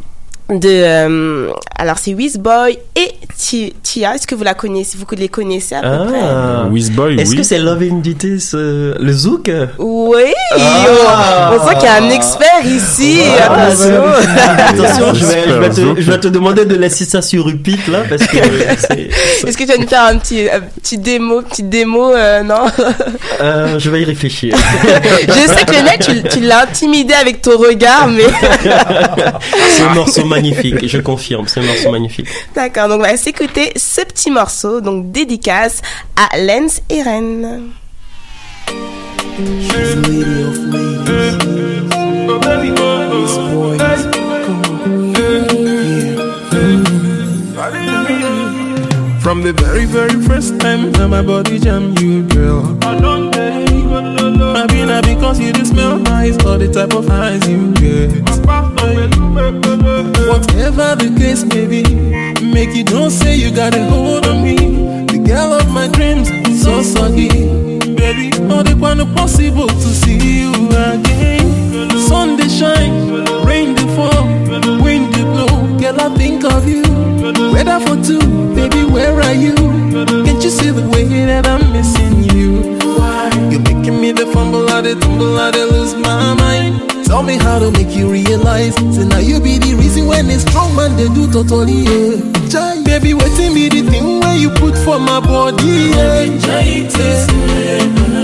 de euh, alors c'est Wizboy et Ti- Tia. Est-ce que vous la connaissez? Vous les connaissez à peu près? Ah. Wizboy, Est-ce oui. que c'est Love Invité, ce- le zouk? Oui! Ah. on, on sent qu'il y a un expert ici. Attention. Attention, je vais, je, vais Super te, je vais te demander de laisser ça sur repeat là parce que est-ce que tu vas nous faire un petit un petit démo petite démo euh, non? Euh, je vais y réfléchir. je sais que le mec tu, tu l'as intimidé avec ton regard mais c'est un morceau magnifique, je confirme, c'est un morceau magnifique. d'accord donc on va s'écouter ce petit morceau donc dédicace à Lance et Ren From the very, very first time that my body jam you, girl. I don't Maybe not because you just smell nice or the type of eyes you get. Whatever the case may be, make you don't say you got a hold on me. The girl of my dreams, so soggy. Baby, all the one possible to see you again. Sun they shine, rain they fall, wind they blow. Girl, I think of you. Weather for two, baby, where are you? Can't you see the way that I'm missing you? Me the fumble, I the tumble, I the lose my mind. Tell me how to make you realize. Say now you be the reason when a strong man they do totally. Yeah. Jai, baby, waiting me the thing where you put for my body. Yeah.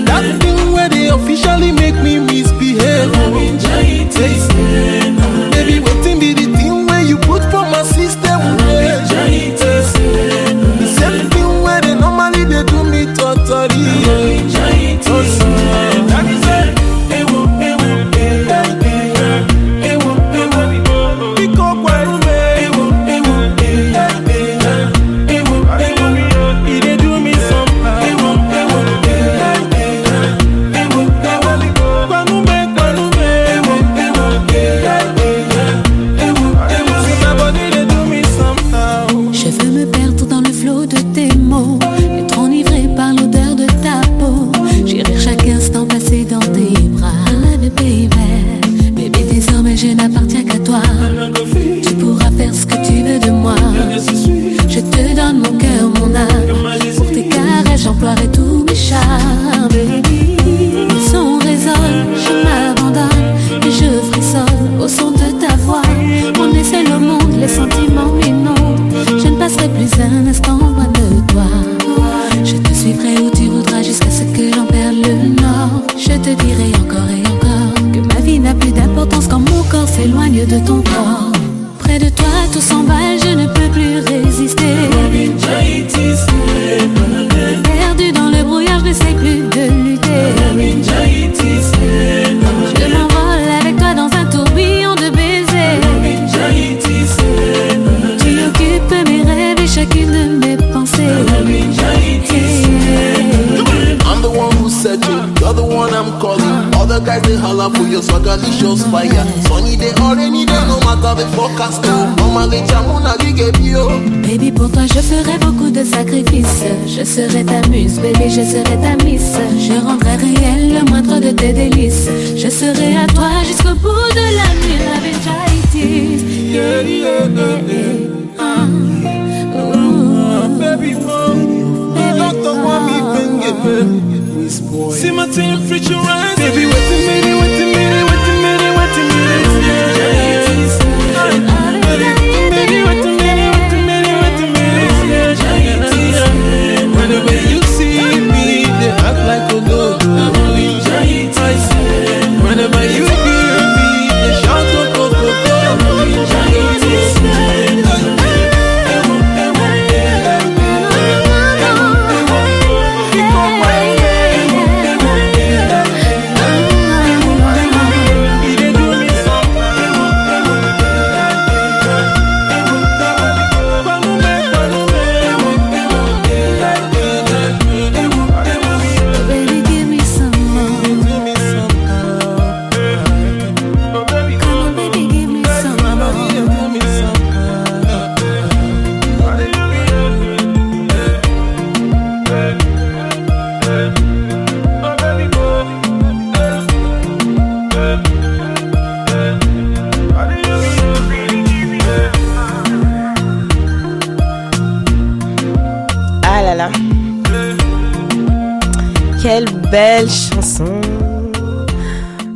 That thing where they officially make me misbehave. Baby, waiting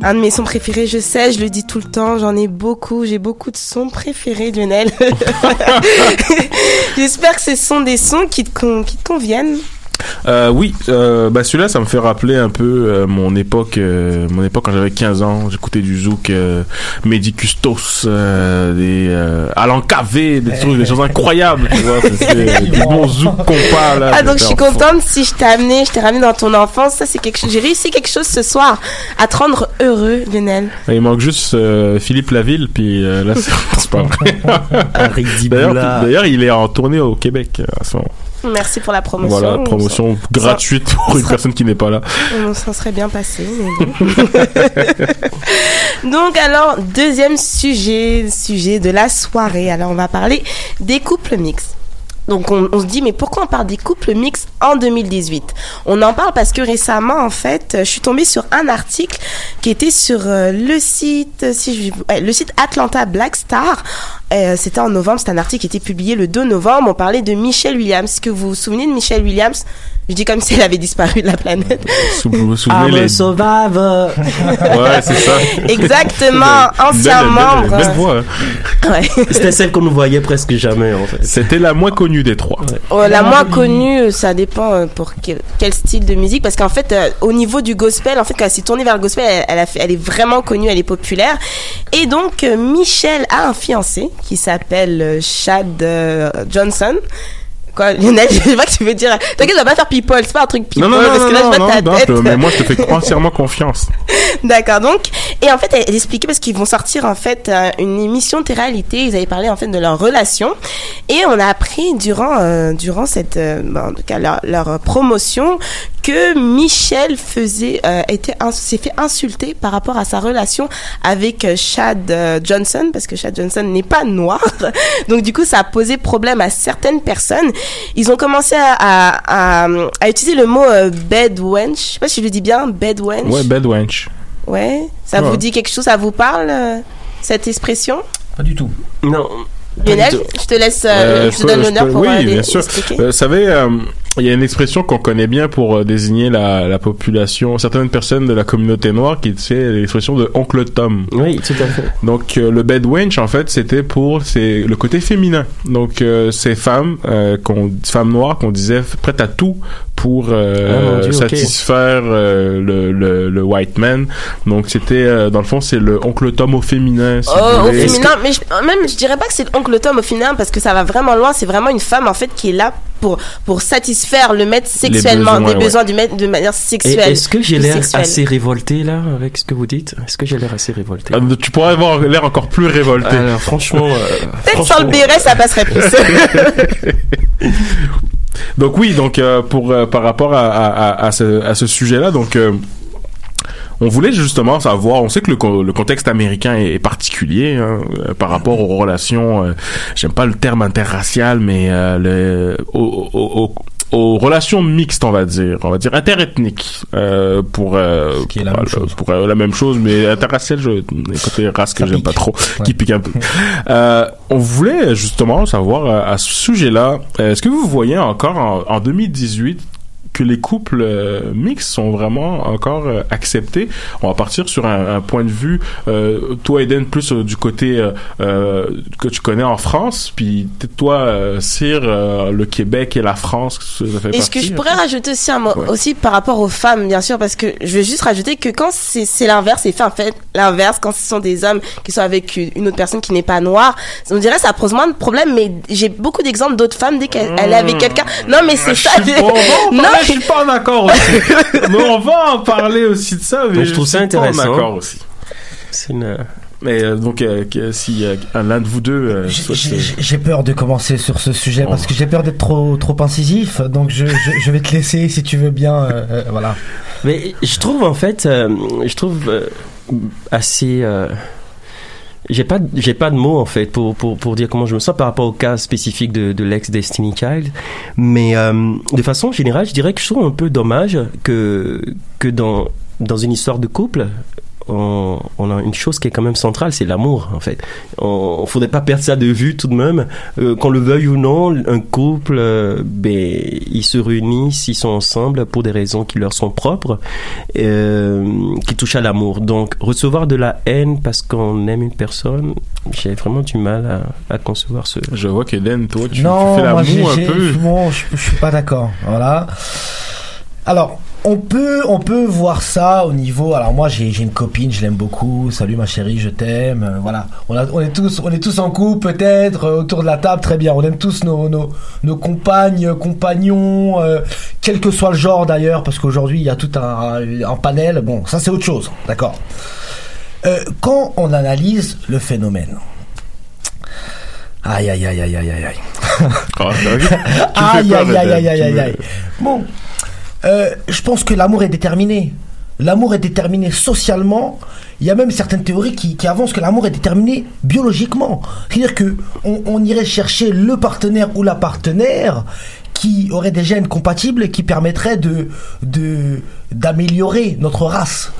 Un de mes sons préférés, je sais, je le dis tout le temps, j'en ai beaucoup, j'ai beaucoup de sons préférés, Lionel. J'espère que ce sont des sons qui te, con- qui te conviennent. Euh, oui, euh, bah celui-là, ça me fait rappeler un peu euh, mon époque, euh, mon époque quand j'avais 15 ans. J'écoutais du zouk, euh, Mehdi Custos, euh, des euh, Alan Cavé, des trucs, des choses incroyables, tu vois. C'était du bon zouk compas là. Ah donc je suis contente si je t'ai amené, je t'ai ramené dans ton enfance, ça c'est quelque chose, j'ai réussi quelque chose ce soir à te rendre heureux, Lionel. Il manque juste euh, Philippe Laville, puis euh, là, c'est c'est pas vrai. D'ailleurs, il est en tournée au Québec à ce moment. Merci pour la promotion. Voilà, promotion gratuite pour une personne qui n'est pas là. On s'en serait bien passé. mais bon. Donc alors, deuxième sujet, sujet de la soirée. Alors on va parler des couples mixtes. Donc on, se dit mais pourquoi on parle des couples mixtes en 2018 On en parle parce que récemment en fait, je suis tombée sur un article qui était sur euh, le site si je, le site Atlanta Black Star. Euh, c'était en novembre, c'est un article qui était publié le 2 novembre. On parlait de Michelle Williams. Est-ce que vous vous souvenez de Michelle Williams? Je dis comme si elle avait disparu de la planète. Sou- I'm les... a survivor. Ouais, c'est ça. Exactement, ancien membre. belle voix, hein. Ouais. C'était celle qu'on ne voyait presque jamais en fait. C'était la moins connue des trois. Oh, la moins connue, ça dépend euh, pour quel, quel style de musique, parce qu'en fait, euh, au niveau du gospel, en fait, quand elle s'est tournée vers le gospel, elle, elle a fait, elle est vraiment connue, elle est populaire. Et donc, euh, Michel a un fiancé qui s'appelle euh, Chad euh, Johnson. Quoi, Lionel, je sais pas que tu veux dire. T'inquiète, on va pas faire people, c'est pas un truc people, Non, non, non, parce non, que là, non, je vois ta tête. je- mais moi, je te fais entièrement confiance. D'accord, donc, et en fait, elle, elle expliquait parce qu'ils vont sortir en fait euh, une émission de réalité. Ils avaient parlé en fait de leur relation, et on a appris durant euh, durant cette, euh, en tout cas leur, leur promotion, que Michel faisait euh, était s'est fait insulter par rapport à sa relation avec euh, Chad euh, Johnson parce que Chad Johnson n'est pas noir. Donc du coup, ça a posé problème à certaines personnes. Ils ont commencé à, à, à, à utiliser le mot euh, bed wench. Je sais pas si je le dis bien, bed wench. Ouais, Bad Wench. Ouais, ça Ouais. vous dit quelque chose, ça vous parle euh, cette expression? Pas du tout. Non. Lionel, je te laisse, euh, je te donne l'honneur pour Oui, euh, bien sûr. Vous savez, euh, il y a une expression qu'on connaît bien pour euh, désigner la, la population, certaines personnes de la communauté noire qui c'est l'expression de oncle Tom. Oui, tout à fait. Donc euh, le bed wench en fait c'était pour c'est le côté féminin. Donc euh, ces femmes euh, qu'on femmes noires qu'on disait prêtes à tout pour euh, Ah, Dieu, satisfaire euh, le, le le white man. Donc c'était euh, dans le fond c'est le oncle Tom au féminin. si Oh, au féminin, mais je, même je dirais pas que c'est l'oncle Tom au féminin parce que ça va vraiment loin. C'est vraiment une femme en fait qui est là pour pour satisfaire le maître sexuellement, besoins, des ouais. besoins du maître de manière sexuelle. Est-ce que j'ai l'air assez révolté là avec ce que vous dites? Est-ce que j'ai l'air assez révolté? Ah, tu pourrais avoir l'air encore plus révolté. Alors franchement, euh, Peut-être sans le béret, ça passerait plus. Donc oui, donc euh, pour euh, par rapport à, à, à, à ce, à ce sujet-là, donc euh, on voulait justement savoir. On sait que le, co- le contexte américain est, est particulier hein, euh, par rapport aux relations. euh, J'aime pas le terme interracial, mais euh, le, aux- aux- relations mixtes, on va dire, on va dire interethniques, euh, pour euh, Qui est la pour, même euh, chose. pour, euh, la même chose, mais interracial, je côté race que j'aime pas trop, Ouais. qui pique un peu. Euh, on voulait justement savoir à ce sujet-là, est-ce que vous voyez encore en, en 2018 que les couples euh, mixtes sont vraiment encore euh, acceptés. On va partir sur un, un point de vue, euh, toi Eden, plus euh, du côté euh, que tu connais en France, puis toi, Cyr, le Québec et la France, ça fait Et ce que je pourrais rajouter aussi un mot, Ouais. aussi par rapport aux femmes, bien sûr, parce que je veux juste rajouter que quand c'est c'est l'inverse, c'est fait en fait l'inverse, quand ce sont des hommes qui sont avec une autre personne qui n'est pas noire, on dirait ça pose moins de problèmes, mais j'ai beaucoup d'exemples d'autres femmes dès qu'elles elle est avec quelqu'un. Non, mais c'est ça. Mmh. Je suis pas- on va en non, je suis pas d'accord aussi. mais on va en parler aussi de ça. Mais Donc, je trouve ça suis pas intéressant. d'accord aussi. c'est une. Mais euh, donc, euh, que- si euh, l'un de vous deux euh, J'ai- souhaite, J'ai euh, j'ai peur de commencer sur ce sujet Oh. parce que j'ai peur d'être trop trop incisif. Donc je, je, je vais te laisser si tu veux bien. euh, euh, voilà. Mais je trouve en fait, euh, je trouve euh, assez. J'ai pas, j'ai pas de mots en fait pour, pour, pour dire comment je me sens par rapport au cas spécifique de, de l'ex Destiny Child. Mais euh, de façon générale, je dirais que je trouve un peu dommage que, que dans, dans une histoire de couple, on, on a une chose qui est quand même centrale, c'est l'amour en fait. On, on faudrait pas perdre ça de vue tout de même. Euh, qu'on le veuille ou non, un couple, euh, ben ils se réunissent, ils sont ensemble pour des raisons qui leur sont propres, euh, qui touchent à l'amour. Donc recevoir de la haine parce qu'on aime une personne, j'ai vraiment du mal à, à concevoir ce. Je vois qu'Eden, toi, tu, non, tu fais l'amour un peu. bon, je, je suis pas d'accord. Voilà. Alors, on peut, on peut voir ça au niveau. Alors moi, j'ai une copine, je l'aime beaucoup. Salut ma chérie, je t'aime. Euh, voilà. On, a- on est tous, on est tous en couple peut-être euh, autour de la table. Très bien. On aime tous nos, nos, nos compagnes, compagnons, euh, quel que soit le genre d'ailleurs, parce qu'aujourd'hui il y a tout un, un panel. Bon, ça c'est autre chose. D'accord. Quand on analyse le phénomène. Aïe aïe aïe aïe aïe aïe aïe. Aïe, aïe, aïe, aïe, aïe, aïe. Bon, euh, je pense que l'amour est déterminé. L'amour est déterminé socialement. Il y a même certaines théories qui, avancent que l'amour est déterminé biologiquement. C'est-à-dire que on, irait chercher le partenaire ou la partenaire qui aurait des gènes compatibles et qui permettraient d'améliorer notre race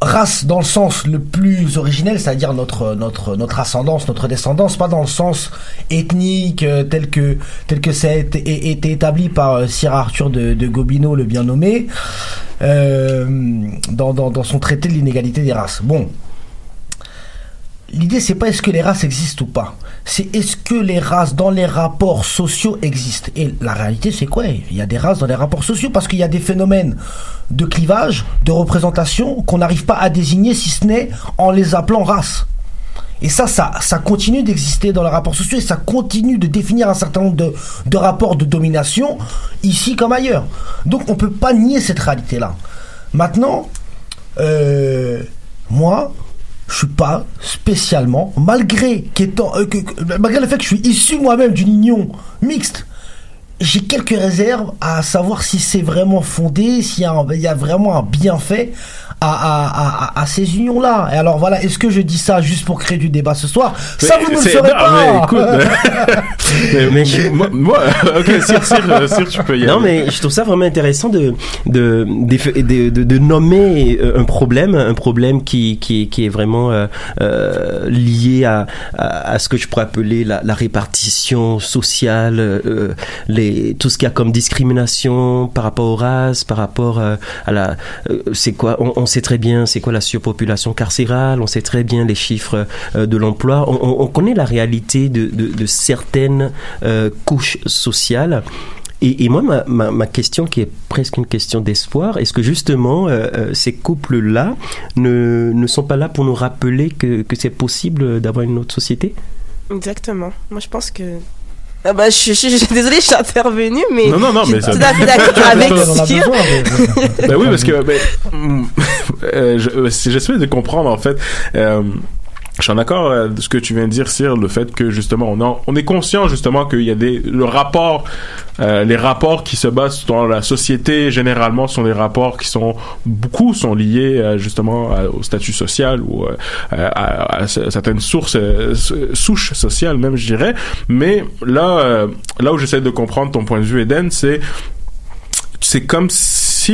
race dans le sens le plus originel, c'est-à-dire notre notre notre ascendance, notre descendance, pas dans le sens ethnique euh, tel que tel que ça a été, établi par euh, Sir Arthur de, de Gobineau, le bien nommé, euh, dans, dans dans son traité de l'inégalité des races. Bon. L'idée, c'est pas est-ce que les races existent ou pas. C'est est-ce que les races dans les rapports sociaux existent. Et la réalité, c'est quoi? Il y a des races dans les rapports sociaux parce qu'il y a des phénomènes de clivage, de représentation qu'on n'arrive pas à désigner si ce n'est en les appelant races. Et ça, ça, ça continue d'exister dans les rapports sociaux et ça continue de définir un certain nombre de, de rapports de domination ici comme ailleurs. Donc on peut pas nier cette réalité-là. Maintenant, euh, moi, je suis pas spécialement, malgré qu'étant, euh, malgré le fait que je suis issu moi-même d'une union mixte, j'ai quelques réserves à savoir si c'est vraiment fondé, s'il y, y a vraiment un bienfait à, à, à, à ces unions-là. Et alors voilà, est-ce que je dis ça juste pour créer du débat ce soir? Ça, vous ne le saurez non, pas mais écoute, mais, moi, moi- ok, Cyr, Cyr, euh, Cyr, tu peux y Non, aller. mais je trouve ça vraiment intéressant de de de, de, de- de nommer euh, un problème, un problème qui qui, qui est vraiment euh, euh, lié à, à à ce que je pourrais appeler la, la répartition sociale, euh, les tout ce qu'il y a comme discrimination par rapport aux races, par rapport euh, à la euh, c'est quoi on, on sait très bien c'est quoi la surpopulation carcérale, on sait très bien les chiffres euh, de l'emploi, on, on- on connaît la réalité de, de, certaines euh, couches sociales. Et, moi, ma, ma, question qui est presque une question d'espoir, est-ce que justement euh, ces couples-là ne, ne sont pas là pour nous rappeler que, que c'est possible d'avoir une autre société? Exactement. Moi, je pense que. Ah bah, je, je, je, je- désolée, je suis intervenue, mais. Non, non, non, suis mais ça- tout à fait d'accord avec mais- Ben oui, parce que euh, si j'essaie de comprendre en fait. Euh, je suis en accord euh, de ce que tu viens de dire, Cyr, le fait que justement on, en- on est conscient justement qu'il y a des le rapport, euh, les rapports qui se basent dans la société généralement sont des rapports qui sont beaucoup sont liés euh, justement à- au statut social ou euh, à, à- à certaines sources euh, souches sociales même je dirais. Mais là euh, là où j'essaie de comprendre ton point de vue, Eden, c'est c'est comme si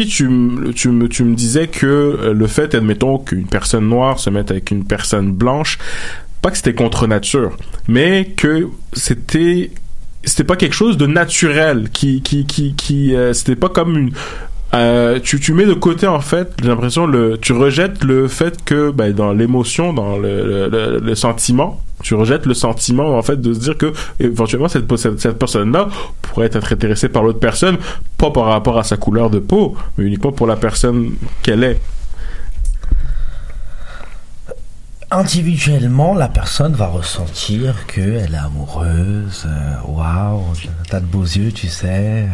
tu, m- tu, me, tu me disais que euh, le fait, admettons, qu'une personne noire se mette avec une personne blanche, pas que c'était contre nature, mais que c'était c'était pas quelque chose de naturel qui qui qui qui euh, c'était pas comme une euh, tu, mets de côté en fait j'ai l'impression le tu rejettes le fait que ben, dans l'émotion dans le, sentiment tu rejettes le sentiment en fait de se dire que éventuellement cette, cette, cette personne là pourrait être intéressée par l'autre personne pas par rapport à sa couleur de peau mais uniquement pour la personne qu'elle est individuellement, la personne va ressentir qu'elle est amoureuse. euh, Waouh, t'as de beaux yeux, tu sais.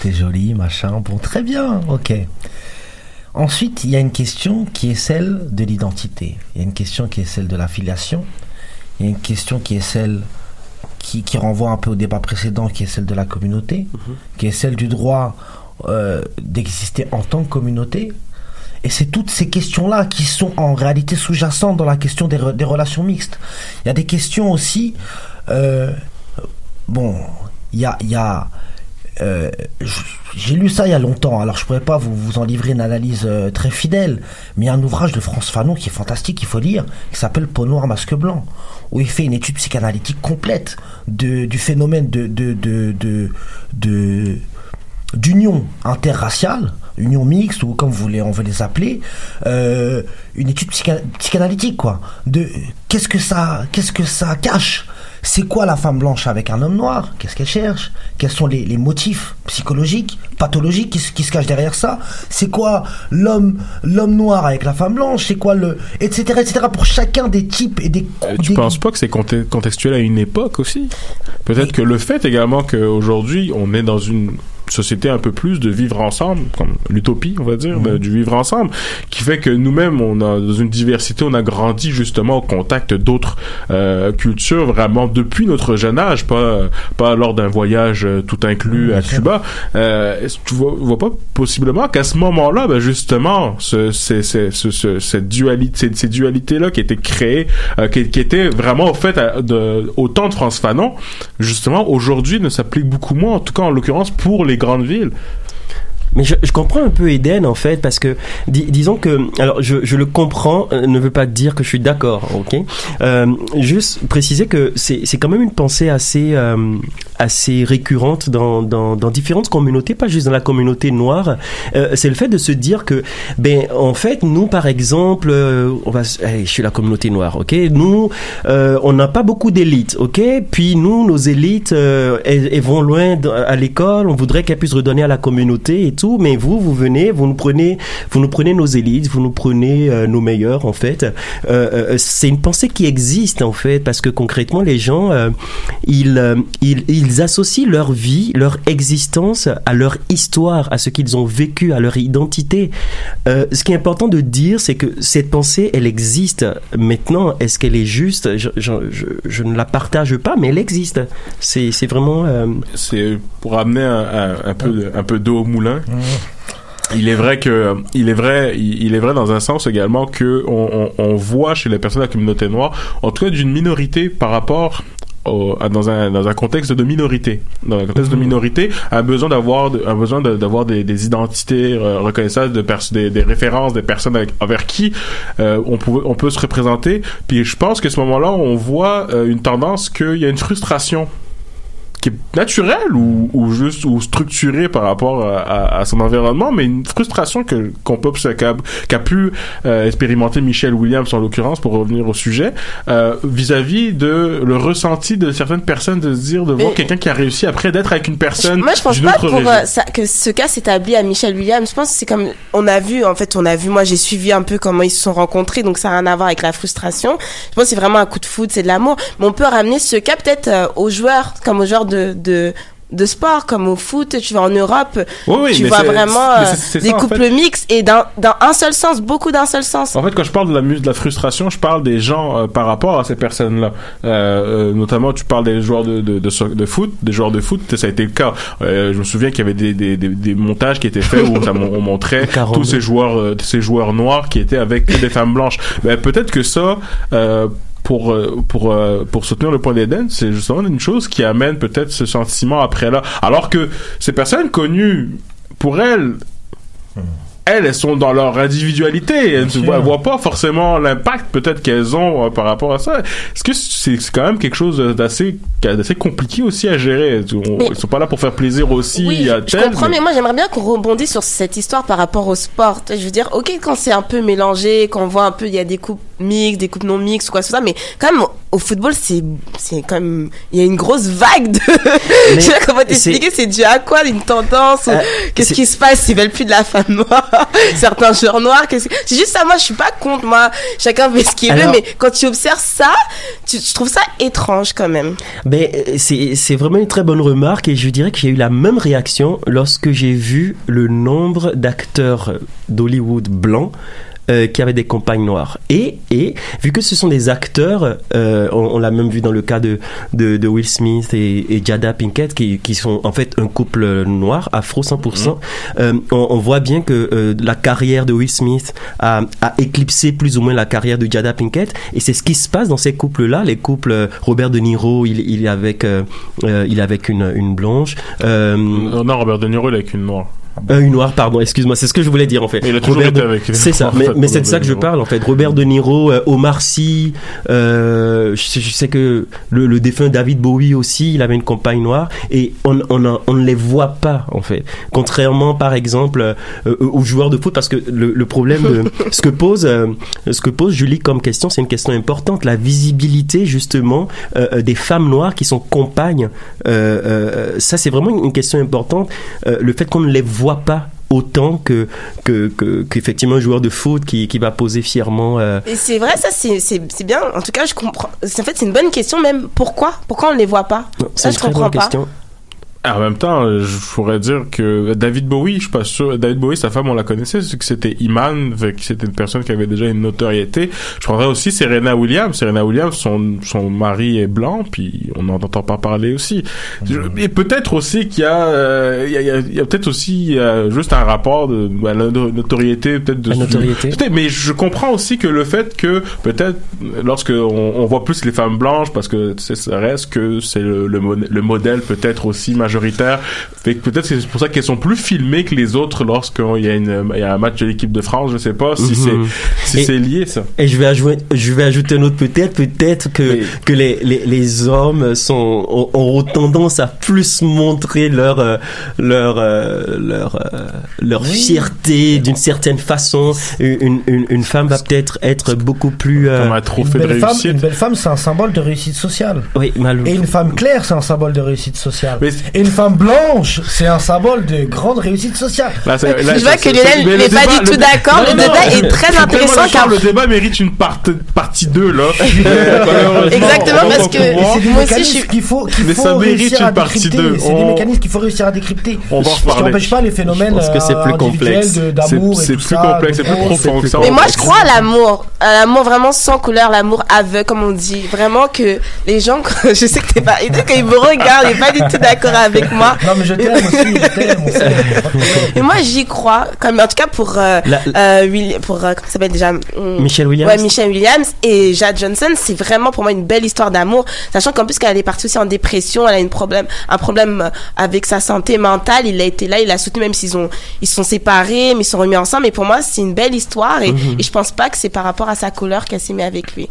T'es jolie, machin. Bon, très bien, ok. Ensuite, il y a une question qui est celle de l'identité. Il y a une question qui est celle de la filiation. Il y a une question qui est celle qui, qui renvoie un peu au débat précédent, qui est celle de la communauté, qui est celle du droit euh, d'exister en tant que communauté. Et c'est toutes ces questions-là qui sont en réalité sous-jacentes dans la question des, re- des relations mixtes. Il y a des questions aussi. euh, bon, il y a, il y a euh, j'ai lu ça il y a longtemps, alors je pourrais pas vous, vous en livrer une analyse euh, très fidèle, mais il y a un ouvrage de France Fanon qui est fantastique, il faut lire, qui s'appelle Peau noire, masque blanc, où il fait une étude psychanalytique complète de, du phénomène de, de, de, d'union interraciale, union mixte ou comme vous voulez, on veut les appeler, euh, une étude psycha- psychanalytique quoi. De qu'est-ce que ça, qu'est-ce que ça cache C'est quoi la femme blanche avec un homme noir? Qu'est-ce qu'elle cherche? Quels sont les, les motifs psychologiques, pathologiques qui, se- qui se cachent derrière ça? C'est quoi l'homme, l'homme noir avec la femme blanche? C'est quoi le, etc., etc. Pour chacun des types et des. Euh, Tu penses pas que c'est conte- contextuel à une époque aussi? Peut-être que le fait également qu'aujourd'hui, on est dans une société un peu plus de vivre ensemble, comme l'utopie, on va dire, de- du vivre ensemble, qui fait que nous-mêmes, on a dans une diversité, on a grandi justement au contact d'autres euh, cultures, vraiment depuis notre jeune âge, pas pas lors d'un voyage euh, tout inclus à Cuba. Euh, tu vois, vois pas possiblement qu'à ce moment-là, ben justement, ce, ce, ce, ce- ce- cette dualité, ces, ces dualités-là qui étaient créées, euh, qui, qui étaient vraiment au fait à- de, au temps de France Fanon, justement, aujourd'hui ne s'appliquent beaucoup moins, en tout cas en l'occurrence pour les grandes villes. Mais je, je comprends un peu Eden en fait parce que dis- disons que alors je, je le comprends euh, ne veut pas dire que je suis d'accord ok? Euh, juste préciser que c'est c'est quand même une pensée assez euh, assez récurrente dans, dans dans différentes communautés pas juste dans la communauté noire. Euh, c'est le fait de se dire que ben en fait nous par exemple euh, on va allez, je suis la communauté noire ok? Nous euh, on n'a pas beaucoup d'élites ok? Puis nous nos élites elles, elles vont loin à l'école on voudrait qu'elles puissent redonner à la communauté mais vous vous venez vous nous prenez vous nous prenez nos élites vous nous prenez euh, nos meilleurs en fait. Euh, euh, c'est une pensée qui existe en fait parce que concrètement les gens euh, ils, euh, ils ils associent leur vie leur existence à leur histoire à ce qu'ils ont vécu à leur identité. Euh, ce qui est important de dire c'est que cette pensée elle existe. Maintenant est-ce qu'elle est juste? Je, je, je, ne la partage pas mais elle existe. C'est vraiment euh, c'est pour amener un, peu un peu d'eau au moulin. Il est vrai que il est vrai il est vrai dans un sens également que on, on, on voit chez les personnes de la communauté noire en tout cas d'une minorité par rapport au- à- dans un dans un contexte de minorité. Dans un contexte de minorité un besoin d'avoir un besoin de- d'avoir des, des identités euh, reconnaissables de des, des références des personnes avec, envers qui euh, on peut on peut se représenter. Puis je pense que ce moment-là on voit euh, une tendance qu'il y a une frustration qui est naturelle ou, ou juste ou structurée par rapport à, à- à son environnement, mais une frustration que qu'on peut qu'a qu'a pu euh, expérimenter Michel Williams en l'occurrence pour revenir au sujet euh, vis-à-vis de le ressenti de certaines personnes de se dire de voir quelqu'un qui a réussi après d'être avec une personne Moi, je pense pas pour euh, ça, que ce cas s'établit à Michel Williams. Je pense que c'est comme on a vu, en fait, on a vu. Moi, j'ai suivi un peu comment ils se sont rencontrés, donc ça n'a rien à voir avec la frustration. Je pense que c'est vraiment un coup de foudre, c'est de l'amour. Mais on peut ramener ce cas peut-être euh, aux joueurs, comme aux joueurs de de de sport comme au foot tu vas en Europe Oui, oui, tu vois vraiment euh, des ça, en couples fait. mixtes et dans dans un seul sens beaucoup d'un seul sens En fait, quand je parle de la de la frustration, je parle des gens euh, par rapport à ces personnes-là. Euh, euh, notamment, tu parles des joueurs de, de, de, foot, des joueurs de foot, ça a été le cas. Euh, je me souviens qu'il y avait des, des, des, des montages qui étaient faits où on montrait tous ces joueurs, euh, ces joueurs noirs qui étaient avec des femmes blanches. Ben, peut-être que ça. Pour euh, pour euh, pour soutenir le point d'Éden, c'est justement une chose qui amène peut-être ce sentiment après là. Alors que ces personnes connues, pour elles, elles, elles sont dans leur individualité. Elles ne voient, voient pas forcément l'impact peut-être qu'elles ont euh, par rapport à ça. Est-ce que c'est quand même quelque chose d'assez d'assez compliqué aussi à gérer? On- Mais- Ils sont pas là pour faire plaisir aussi Oui, à je tel. comprends, mais... moi j'aimerais bien qu'on rebondisse sur cette histoire par rapport au sport. Je veux dire, ok, quand c'est un peu mélangé, qu'on voit un peu, il y a des coupes mixtes, des coupes non mixtes ou quoi que ce soit, mais quand même, au football, c'est, c'est quand même, il y a une grosse vague de, je sais pas comment t'expliquer, c'est dû à quoi, une tendance, Euh, qu'est-ce qui se passe, ils veulent plus de la femme noire, certains joueurs noirs, c'est juste ça, moi je suis pas contre, moi, chacun fait ce qu'il veut, mais quand tu observes ça, tu, je trouve ça étrange quand même. Ben, c'est c'est vraiment une très bonne remarque et je dirais que j'ai eu la même réaction lorsque j'ai vu le nombre d'acteurs d'Hollywood blancs euh, qui avaient des compagnes noires. Et, et vu que ce sont des acteurs, euh, on, on l'a même vu dans le cas de, de, de Will Smith et, et Jada Pinkett, qui, qui sont en fait un couple noir, afro 100%, euh, on, on voit bien que euh, la carrière de Will Smith a, a éclipsé plus ou moins la carrière de Jada Pinkett. Et c'est ce qui se passe dans ces couples-là. Les couples, euh, Robert De Niro, il, il est avec, euh, euh, il est avec une, une blanche. Euh, Non, Robert De Niro, il est avec une noire. Euh, une noire, pardon, excuse-moi, c'est ce que je voulais dire en fait. Il a toujours Robert été De- C'est ça, mais, c'est de ça que je parle en fait. Robert De Niro, euh, Omar Sy, euh, je, sais, je sais que le, le défunt David Bowie aussi, il avait une compagne noire et on, on, ne les voit pas en fait. Contrairement par exemple euh, euh, aux joueurs de foot, parce que le, le problème de ce que pose ce que pose Julie comme question, c'est une question importante, la visibilité justement des femmes noires qui sont compagnes. Ça c'est vraiment une, une question importante. Le fait qu'on ne les voit pas autant que que que- qu'effectivement un joueur de foot qui, qui va poser fièrement euh, Et c'est vrai, ça, c'est c'est- c'est bien. En tout cas, je comprends. En fait, c'est une bonne question, même. Pourquoi? Pourquoi on ne les voit pas? Ça, je comprends pas. question En même temps, euh, je pourrais dire que David Bowie, je suis pas sûr. David Bowie, sa femme, on la connaissait, c'est que c'était Iman, fait que c'était une personne qui avait déjà une notoriété. Je prendrais aussi Serena Williams. Serena Williams, son, son mari est blanc, puis on n'en entend pas parler aussi. Je- Et peut-être aussi qu'il y a, euh, il y a, il y peut-être aussi euh, juste un rapport de à la no- notoriété, peut-être de La notoriété. Peut-être, mais je comprends aussi que le fait que peut-être lorsque on, on voit plus les femmes blanches parce que ça reste que c'est le, le, le modèle peut-être aussi majoritaire fait que peut-être c'est pour ça qu'elles sont plus filmées que les autres lorsqu'il y a une il y a un match de l'équipe de France je sais pas si Mhm. c'est si Et- c'est lié ça Et je vais ajouter, je vais ajouter un autre peut-être, peut-être que que les, les, les hommes sont ont- auront tendance à plus montrer leur euh, leur euh, leur euh, leur fierté d'une certaine façon. Une, une, une femme va peut-être être beaucoup plus comme un trophée Une de belle, femme, réussite une belle femme, c'est un symbole de réussite sociale. Oui. Et une femme claire, c'est un symbole de réussite sociale. Mais- Et une femme blanche, c'est un symbole de grande réussite sociale. Là, Je vois ça- que Lionel n'est pas du tout d'accord. Le débat est très intéressant car le débat mérite une part- partie 2 là Malheureusement, Exactement, parce que Moi aussi, je suis- qu'il faut, qu'il Mais faut ça mérite réussir une à partie décrypter. deux. C'est des mécanismes qu'il faut réussir à décrypter. On va en Ce qui reparler. n'empêche pas les phénomènes pense que c'est euh, plus individuels complexe. de- C'est- d'amour plus complexe, de c'est plus profond que ça. Mais moi, je crois à l'amour, à l'amour vraiment sans couleur, l'amour aveugle, comme on dit. Vraiment que les gens, je sais que t'es pas, et quand ils me regardent, ils sont pas du tout d'accord avec moi. Non, mais je t'aime aussi, je t'aime, on s'aime, y a pas de problème. Et moi, j'y crois, comme en tout cas pour euh, La- euh, Will- pour euh, comment ça s'appelle déjà hum, Michelle Williams. Ouais, Michelle Williams et Jad Johnson, c'est vraiment pour moi une belle histoire d'amour, sachant qu'en plus qu'elle est partie aussi en dépression, elle a une problème, un problème euh, avec sa santé mentale. Il a été là, il a soutenu même s'ils ont, ils se sont séparés, mais ils sont remis ensemble. Et pour moi, c'est une belle histoire et, Mhm. et je pense pas que c'est par rapport à sa couleur qu'elle s'est mise avec lui.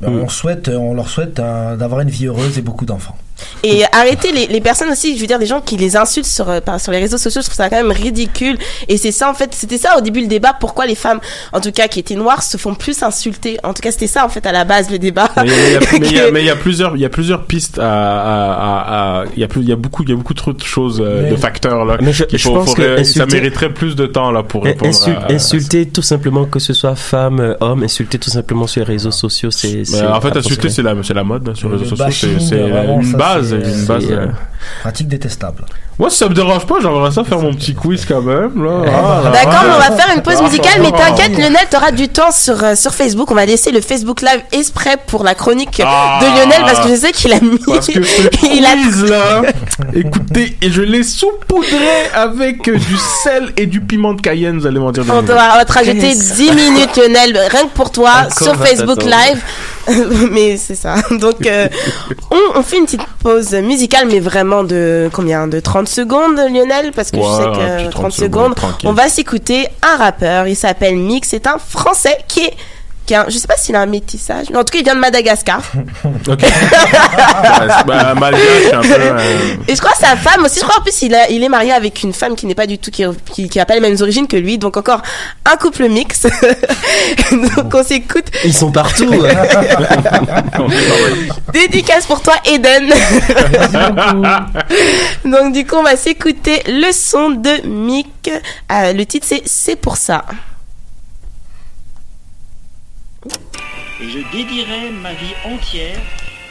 Ben, On souhaite, on leur souhaite euh, d'avoir une vie heureuse et beaucoup d'enfants. Et arrêter les, les personnes aussi, je veux dire, des gens qui les insultent sur, euh, par- sur les réseaux sociaux, je trouve ça quand même ridicule. Et c'est ça, en fait, c'était ça au début le débat, pourquoi les femmes, en tout cas qui étaient noires, se font plus insulter. En tout cas, c'était ça, en fait, à la base, le débat. Mais il y a- Que- plusieurs, il y a plusieurs pistes à, à, à, à- il y a plus, il y a beaucoup, il y a beaucoup trop de choses, euh, Mais- de facteurs là. Mais je- faut- pense que faudrait- ça mériterait plus de temps là pour répondre. Insul- à- à- insulter tout simplement que ce soit femme, euh, homme, insulter tout simplement sur les réseaux sociaux, c'est. En fait, insulter, c'est la, c'est la mode hein, sur les Le réseaux sociaux. bashing, C'est, base, une base. c'est, euh, euh, Pratique détestable. Moi, si ça me dérange pas, j'aimerais ça faire mon petit quiz quand même là. Ah, là. D'accord, mais on va faire une pause Ah, musicale, mais ah, t'inquiète, Lionel, t'auras du temps sur, euh, sur Facebook. On va laisser le Facebook Live exprès pour la chronique Ah. de Lionel parce que je sais qu'il a mis. Parce que il a quiz là, écoutez, et je l'ai saupoudré avec euh, du sel et du piment de Cayenne, vous allez m'en dire On va, on va te rajouter 10 minutes, Lionel, rien que pour toi, Encore sur Facebook. Live. mais c'est ça. Donc, euh, on, on fait une petite pause musicale, mais vraiment de combien? De 30 secondes, Lionel Parce que je sais que petit 30, secondes, tranquille. on va s'écouter un rappeur. Il s'appelle Mix. C'est un français qui est. Qui a, je sais pas s'il a un métissage, mais en tout cas, il vient de Madagascar. Ok. bah, bah, un peu. euh, Et je crois que sa femme aussi, je crois en plus il, a, il est marié avec une femme qui n'est pas du tout, qui, qui, qui a pas les mêmes origines que lui, donc encore un couple mix. donc on s'écoute. Ils sont partout. Dédicace pour toi Eden. donc du coup on va s'écouter le son de Mick. Euh, le titre c'est C'est pour ça. Et je dédierai ma vie entière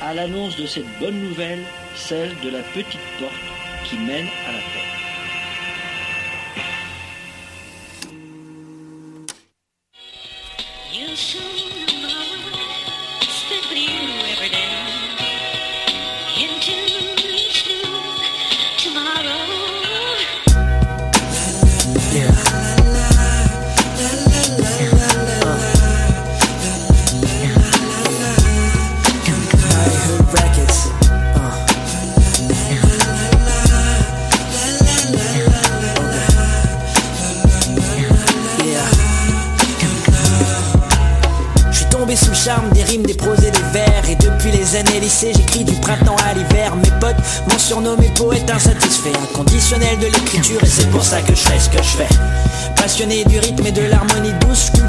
à l'annonce de cette bonne nouvelle, celle de la petite porte qui mène à la paix. Sous le charme des rimes, des proses et des vers. Et depuis les années lycée, j'écris du printemps à l'hiver. Mes potes m'ont surnommé poète insatisfait Inconditionnel de l'écriture. Et c'est pour ça que je fais ce que je fais. Passionné du rythme et de l'harmonie douce